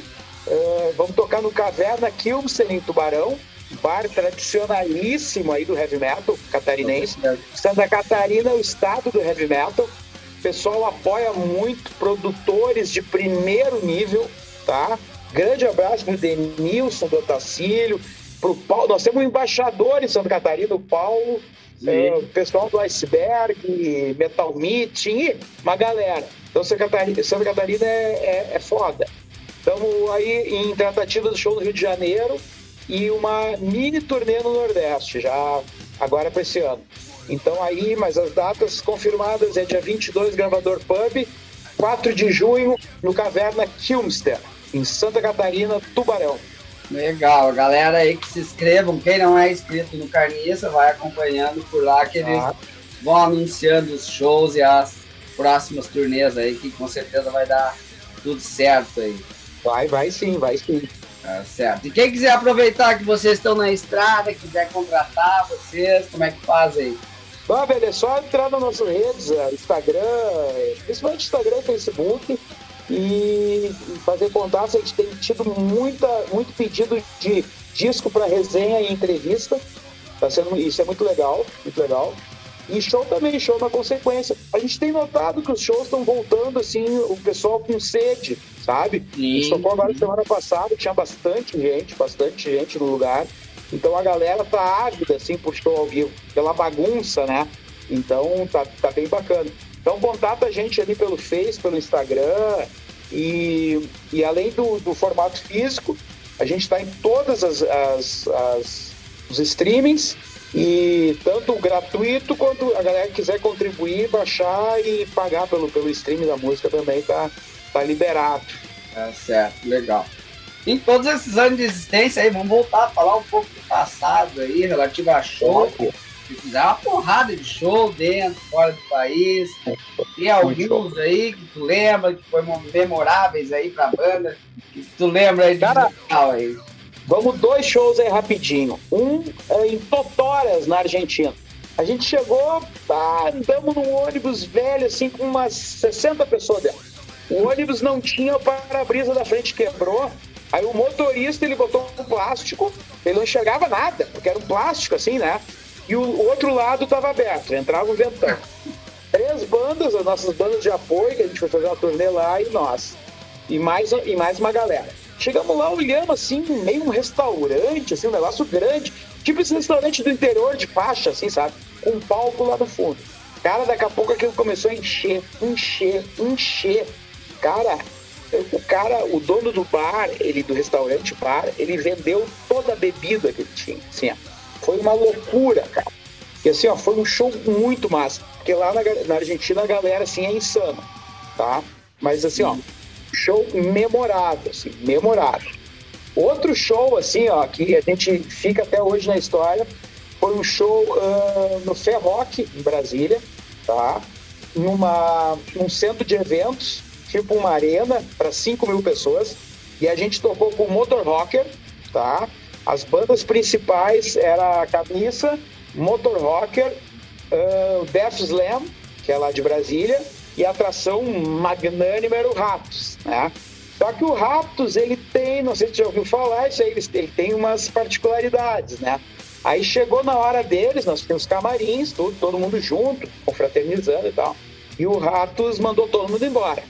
S4: eh, vamos tocar no Caverna Kilmsen em Tubarão, bar tradicionalíssimo aí do heavy metal catarinense. Santa Catarina é o estado do heavy metal. O pessoal apoia muito, produtores de primeiro nível, tá? Grande abraço pro Denilson do Otacílio, pro Paulo. Nós temos um embaixador em Santa Catarina, o Paulo, é, o pessoal do Iceberg, Metal Meeting, uma galera. Então Santa Catarina, Santa Catarina é, é, é foda. Estamos aí em tratativa do show no Rio de Janeiro e uma mini turnê no Nordeste, já agora para esse ano. Então aí, mas as datas confirmadas é dia 22, Gravador Pub, 4 de junho, no Caverna Kilmster, em Santa Catarina, Tubarão.
S2: Legal, galera aí que se inscrevam, quem não é inscrito no Carniça, vai acompanhando por lá que eles
S4: Ah.
S2: vão anunciando os shows e as próximas turnês aí, que com certeza vai dar tudo certo aí.
S4: Vai, vai sim, vai sim.
S2: Tá certo. E quem quiser aproveitar que vocês estão na estrada, quiser contratar vocês, como é que faz aí?
S4: Ah, velho, é só entrar nas nossas redes, Instagram, é, principalmente Instagram e Facebook, e fazer contato. A gente tem tido muita, muito pedido de disco para resenha e entrevista. Tá sendo, isso é muito legal, muito legal. E show também, show na consequência. A gente tem notado que os shows estão voltando, assim, o pessoal com sede, sabe?
S2: Sim.
S4: Isso tocou agora semana passada, tinha bastante gente, bastante gente no lugar. Então a galera tá ávida, assim, por show ao vivo, pela bagunça, né? Então tá, tá bem bacana. Então contata a gente ali pelo Face, pelo Instagram e, e além do, do formato físico, a gente está em todas as, as, as os streamings e tanto gratuito quanto a galera que quiser contribuir, baixar e pagar pelo, pelo streaming da música também tá, tá liberado.
S2: Tá certo, legal. Em todos esses anos de existência aí, vamos voltar a falar um pouco do passado aí, relativo a show. Se fizer uma porrada de show dentro, fora do país. Tem alguns aí que tu lembra, que foram memoráveis aí pra banda. Que tu lembra aí de
S4: Cara,
S2: aí.
S4: Vamos dois shows aí rapidinho. Um é em Totoras, na Argentina. A gente chegou, andamos num ônibus velho, assim, com umas 60 pessoas dentro. O ônibus não tinha o para-brisa da frente, quebrou. Aí o motorista, ele botou um plástico, ele não enxergava nada, porque era um plástico, assim, né? E o outro lado estava aberto, entrava o ventão. Três bandas, as nossas bandas de apoio, que a gente foi fazer uma turnê lá, e nós. E mais, e mais uma galera. Chegamos lá olhando assim, meio um restaurante, assim, um negócio grande, tipo esse restaurante do interior de faixa, assim, sabe? Com um palco lá no fundo. Cara, daqui a pouco aquilo começou a encher, encher, encher. Cara, o cara, o dono do bar, ele do restaurante bar, ele vendeu toda a bebida que ele tinha. Assim, ó. Foi uma loucura, cara. E assim, ó, foi um show muito massa. Porque lá na, na Argentina a galera, assim, é insana, tá? Mas assim, ó, show memorável, assim, memorável. Outro show, assim, ó, que a gente fica até hoje na história, foi um show ah, no Ferroc, em Brasília, tá? Numa, num centro de eventos, tipo uma arena para 5 mil pessoas, e a gente tocou com o Motor Rocker, tá? As bandas principais era a Camisa, Motor Rocker, ah, o Death Slam, que é lá de Brasília, e a atração magnânima era o Raptos, né? Só que o Raptos, ele tem, não sei se você já ouviu falar, isso aí, ele, tem umas particularidades, né? Aí chegou na hora deles, nós tínhamos camarins, tudo, todo mundo junto, confraternizando e tal. E o Ratos mandou todo mundo embora.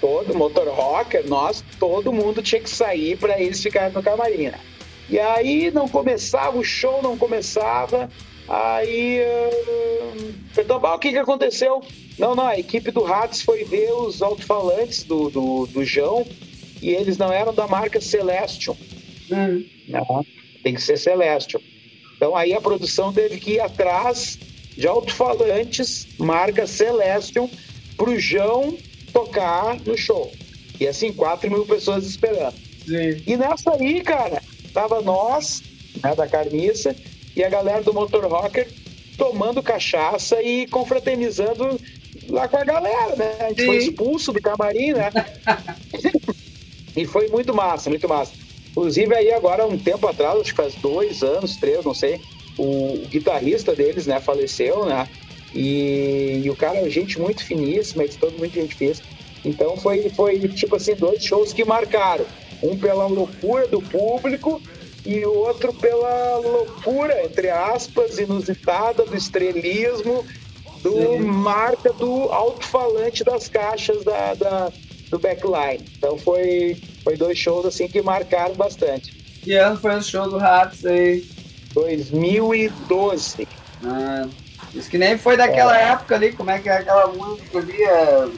S4: Todo motor rocker, nós, todo mundo tinha que sair para eles ficarem no camarim, né? E aí não começava, o show não começava. Aí uh, "Bah, o que, que aconteceu? Não, não, a equipe do Ratos foi ver os alto-falantes do, do, do João e eles não eram da marca Celestion. Não, tem que ser Celestion. Então aí a produção teve que ir atrás de alto-falantes, marca Celestion, pro João tocar no show. E assim, 4 mil pessoas esperando.
S2: Sim.
S4: E nessa aí, cara, tava nós, né, da Carniça, e a galera do Motor Rocker tomando cachaça e confraternizando lá com a galera, né? A gente
S2: Sim.
S4: foi expulso do camarim, né? e foi muito massa, muito massa. Inclusive aí agora, um tempo atrás, acho que faz dois anos, três, não sei, o, guitarrista deles, né, faleceu, né? E, e o cara é gente muito finíssima, todo muita gente fez. Então foi, foi tipo assim, dois shows que marcaram. Um pela loucura do público e o outro pela loucura, entre aspas, inusitada do estrelismo, do
S2: Sim.
S4: marca do alto-falante das caixas da, da- do backline. Então foi, foi dois shows assim que marcaram bastante.
S2: Que ano foi o show do Ratos aí?
S4: 2012.
S2: Ah, isso que nem foi daquela época ali, como é que é aquela música ali, é,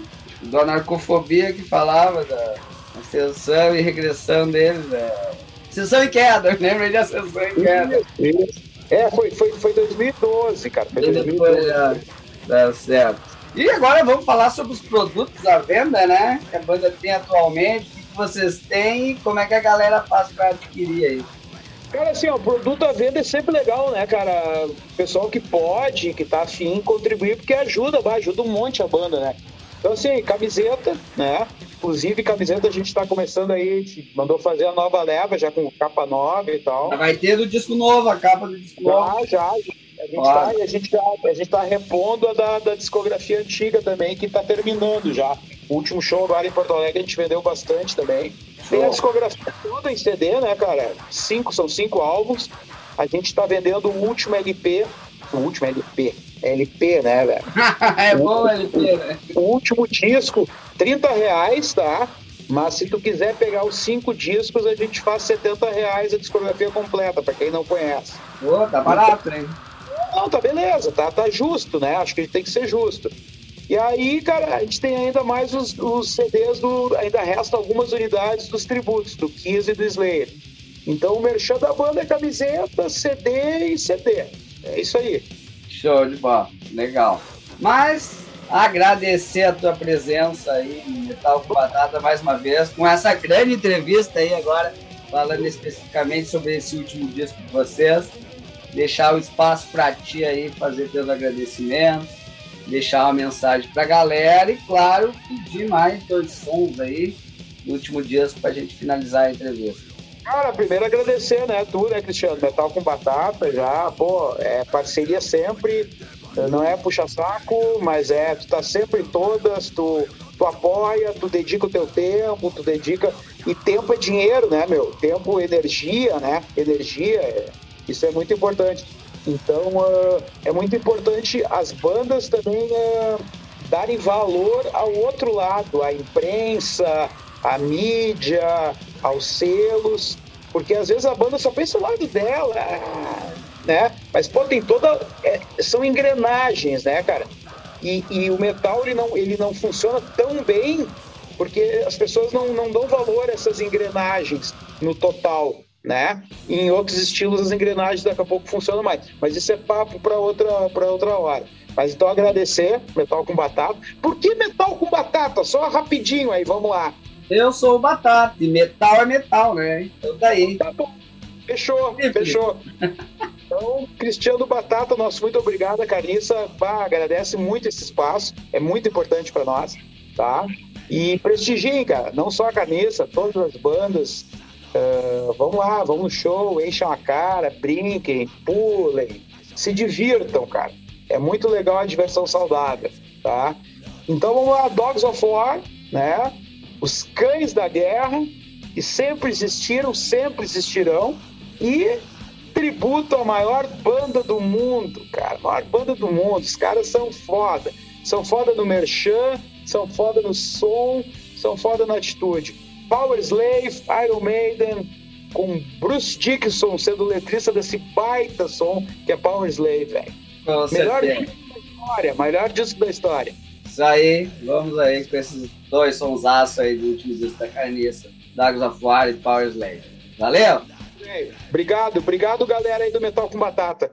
S2: da narcofobia que falava da ascensão e regressão deles. É, ascensão e queda, lembra de ascensão e queda?
S4: Isso. É, foi, foi, foi 2012, cara. Foi
S2: E
S4: 2012.
S2: depois já tá certo. E agora vamos falar sobre os produtos à venda, né? Que a banda tem atualmente, o que vocês têm e como é que a galera faz para adquirir aí.
S4: Cara, assim, ó, o produto à venda é sempre legal, né, cara? O pessoal que pode, que tá afim, contribuir, porque ajuda, vai, ajuda um monte a banda, né? Então, assim, camiseta, né? Inclusive, camiseta a gente tá começando aí, mandou fazer a nova leva, já com capa nova e tal.
S2: Vai ter do disco novo, a capa do disco novo.
S4: Já, já, gente tá, a gente tá, a gente tá repondo a da, da discografia antiga também, que tá terminando já. O último show agora em Porto Alegre a gente vendeu bastante também. Tem a discografia toda em CD, né, cara? Cinco, são cinco álbuns. A gente tá vendendo o último LP. O último LP. LP, né, velho?
S2: é bom LP, né?
S4: O último disco, 30 reais, tá? Mas se tu quiser pegar os cinco discos, a gente faz 70 reais a discografia completa, pra quem não conhece.
S2: Pô, tá barato, hein?
S4: Não, tá beleza, tá, tá justo, né? Acho que a gente tem que ser justo. E aí, cara, a gente tem ainda mais os, os CDs do. Ainda resta algumas unidades dos tributos, do Kiss e do Slayer. Então o merchan da banda é camiseta, CD e CD. É isso aí.
S2: Show de bola, legal. Mas agradecer a tua presença aí Metal com Batata mais uma vez, com essa grande entrevista aí agora, falando especificamente sobre esse último disco de vocês. Deixar o espaço para ti aí fazer teus agradecimentos, deixar uma mensagem pra galera e, claro, pedir mais dois sons aí no último disco pra gente finalizar a entrevista.
S4: Cara, primeiro agradecer, né, tu, né, Cristiano? Metal com Batata já, pô, é parceria sempre, não é puxa-saco, mas é, tu tá sempre em todas, tu, tu apoia, tu dedica o teu tempo, tu dedica. E tempo é dinheiro, né, meu? Tempo, energia, né? Energia, é- isso é muito importante. Então, ah, é muito importante as bandas também ah, darem valor ao outro lado, à imprensa, à mídia, aos selos, porque às vezes a banda só pensa o lado dela, né? Mas pô, tem toda, é, são engrenagens, né, cara? E, e o metal ele não, ele não funciona tão bem porque as pessoas não, não dão valor a essas engrenagens no total, né? Em outros estilos as engrenagens daqui a pouco funcionam mais. Mas isso é papo para outra, para outra hora. Mas então agradecer, Metal com Batata. Por que Metal com Batata? Só rapidinho aí, vamos lá.
S2: Eu sou o Batata, e metal é metal, né? Então tá aí.
S4: Tá bom. Fechou, fechou. Então, Cristiano Batata, nosso muito obrigado, Carissa. Bah, agradece muito esse espaço, é muito importante para nós, tá? E prestigiem, cara, não só a Carniça, todas as bandas. Ah, vamos lá, vamos no show, encham a cara, brinquem, pulem, se divirtam, cara. É muito legal a diversão saudável, tá? Então vamos lá, Dogs of War, né? Os cães da guerra, que sempre existiram, sempre existirão, e tributo à maior banda do mundo, cara. Maior banda do mundo. Os caras são foda. São foda no merchan, são foda no som, são foda na atitude. Power Slave, Iron Maiden, com Bruce Dickinson sendo letrista desse baita som que é Power Slave, velho. Melhor
S2: certeza.
S4: disco da história, melhor disco da história.
S2: Isso aí, vamos aí com esses dois sonsaços aí do último disco da Carniça, Dogs of War e Power Slave. Valeu?
S4: Obrigado, obrigado galera aí do Metal com Batata.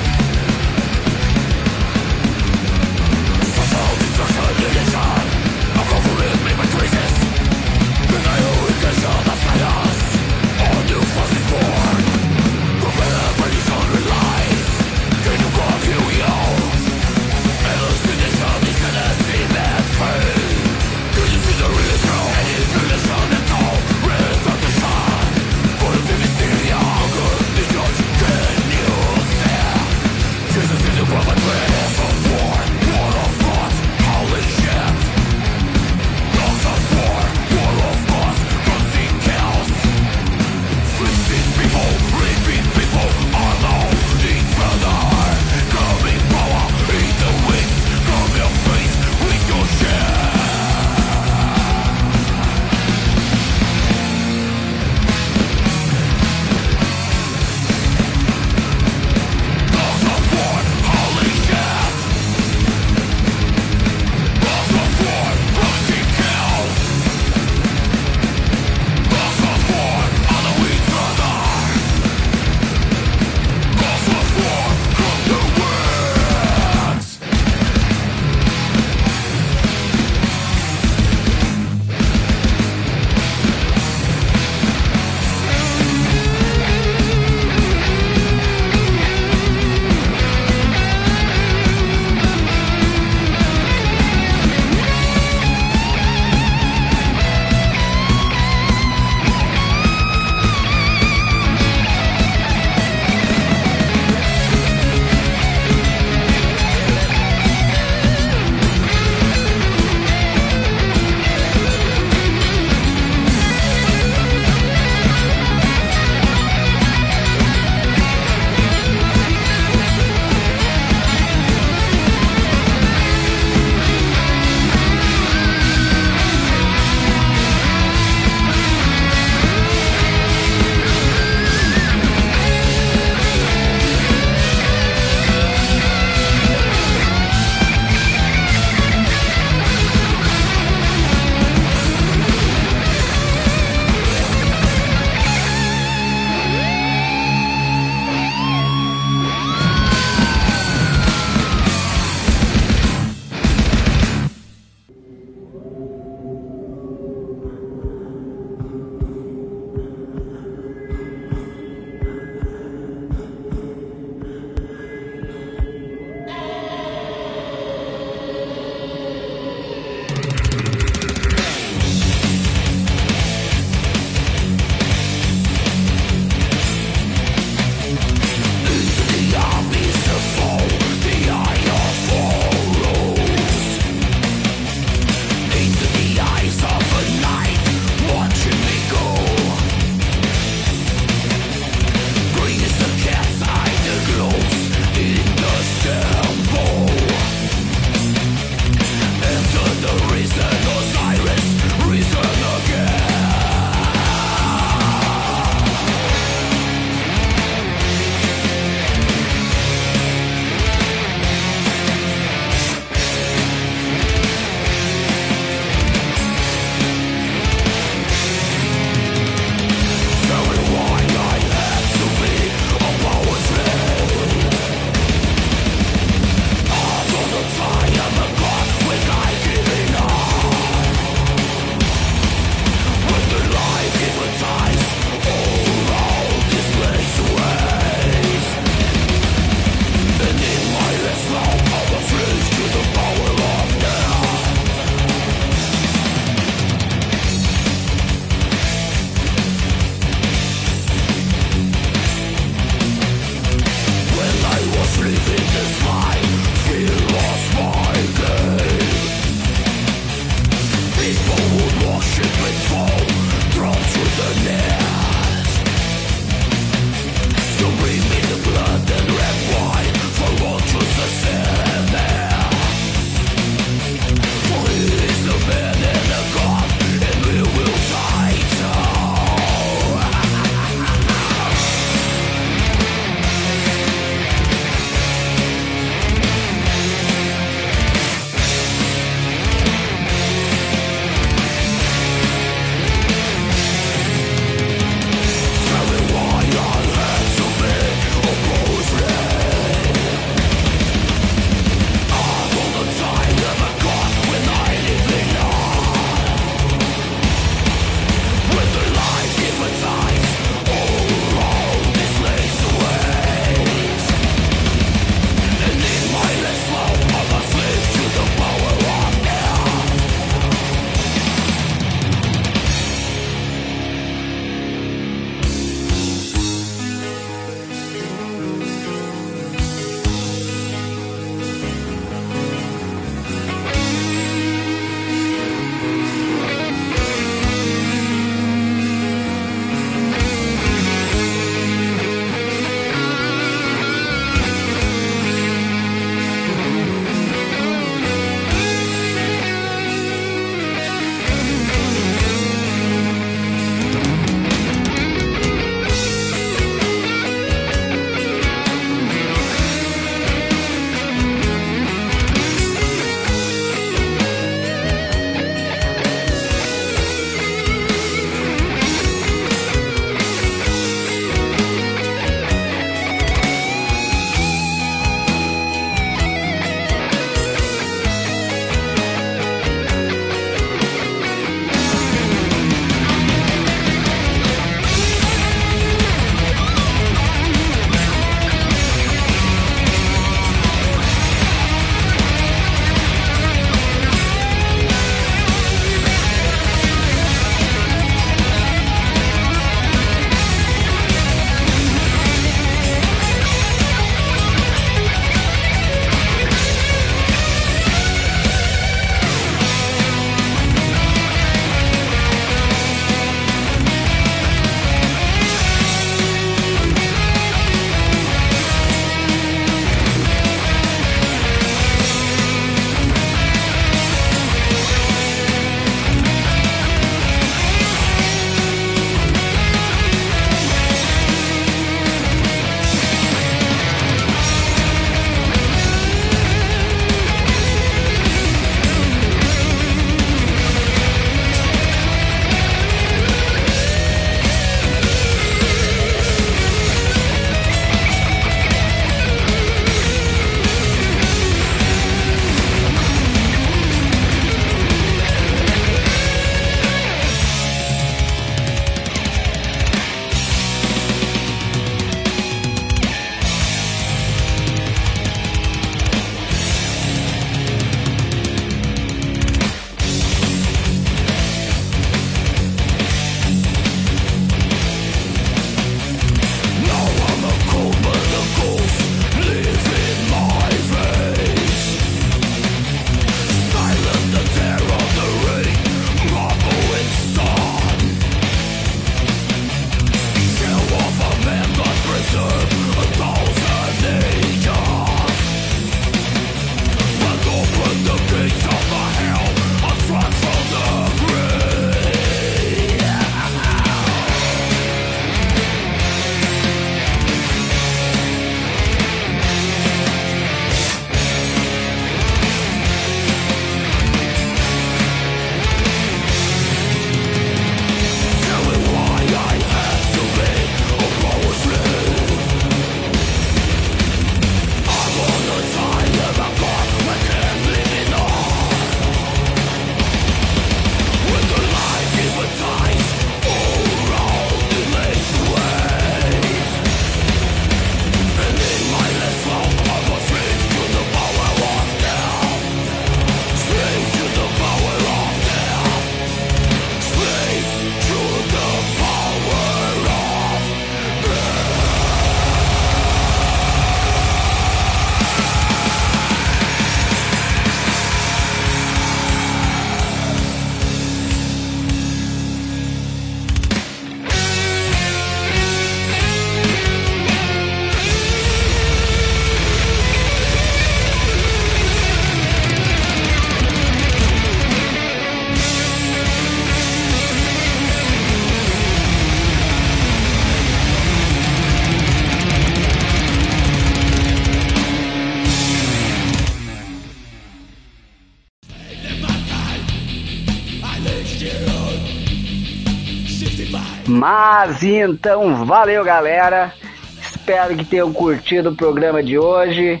S1: Mas então, valeu galera. Espero que tenham curtido o programa de hoje.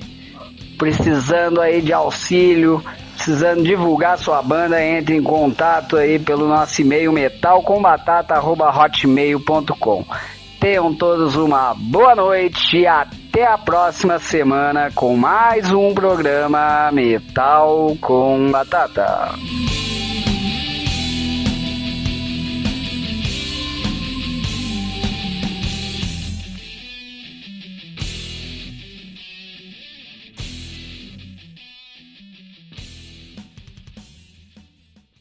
S1: Precisando aí de auxílio, precisando divulgar sua banda, entre em contato aí pelo nosso e-mail metalcombatata@hotmail.com. Tenham todos uma boa noite e até a próxima semana com mais um programa Metal com Batata.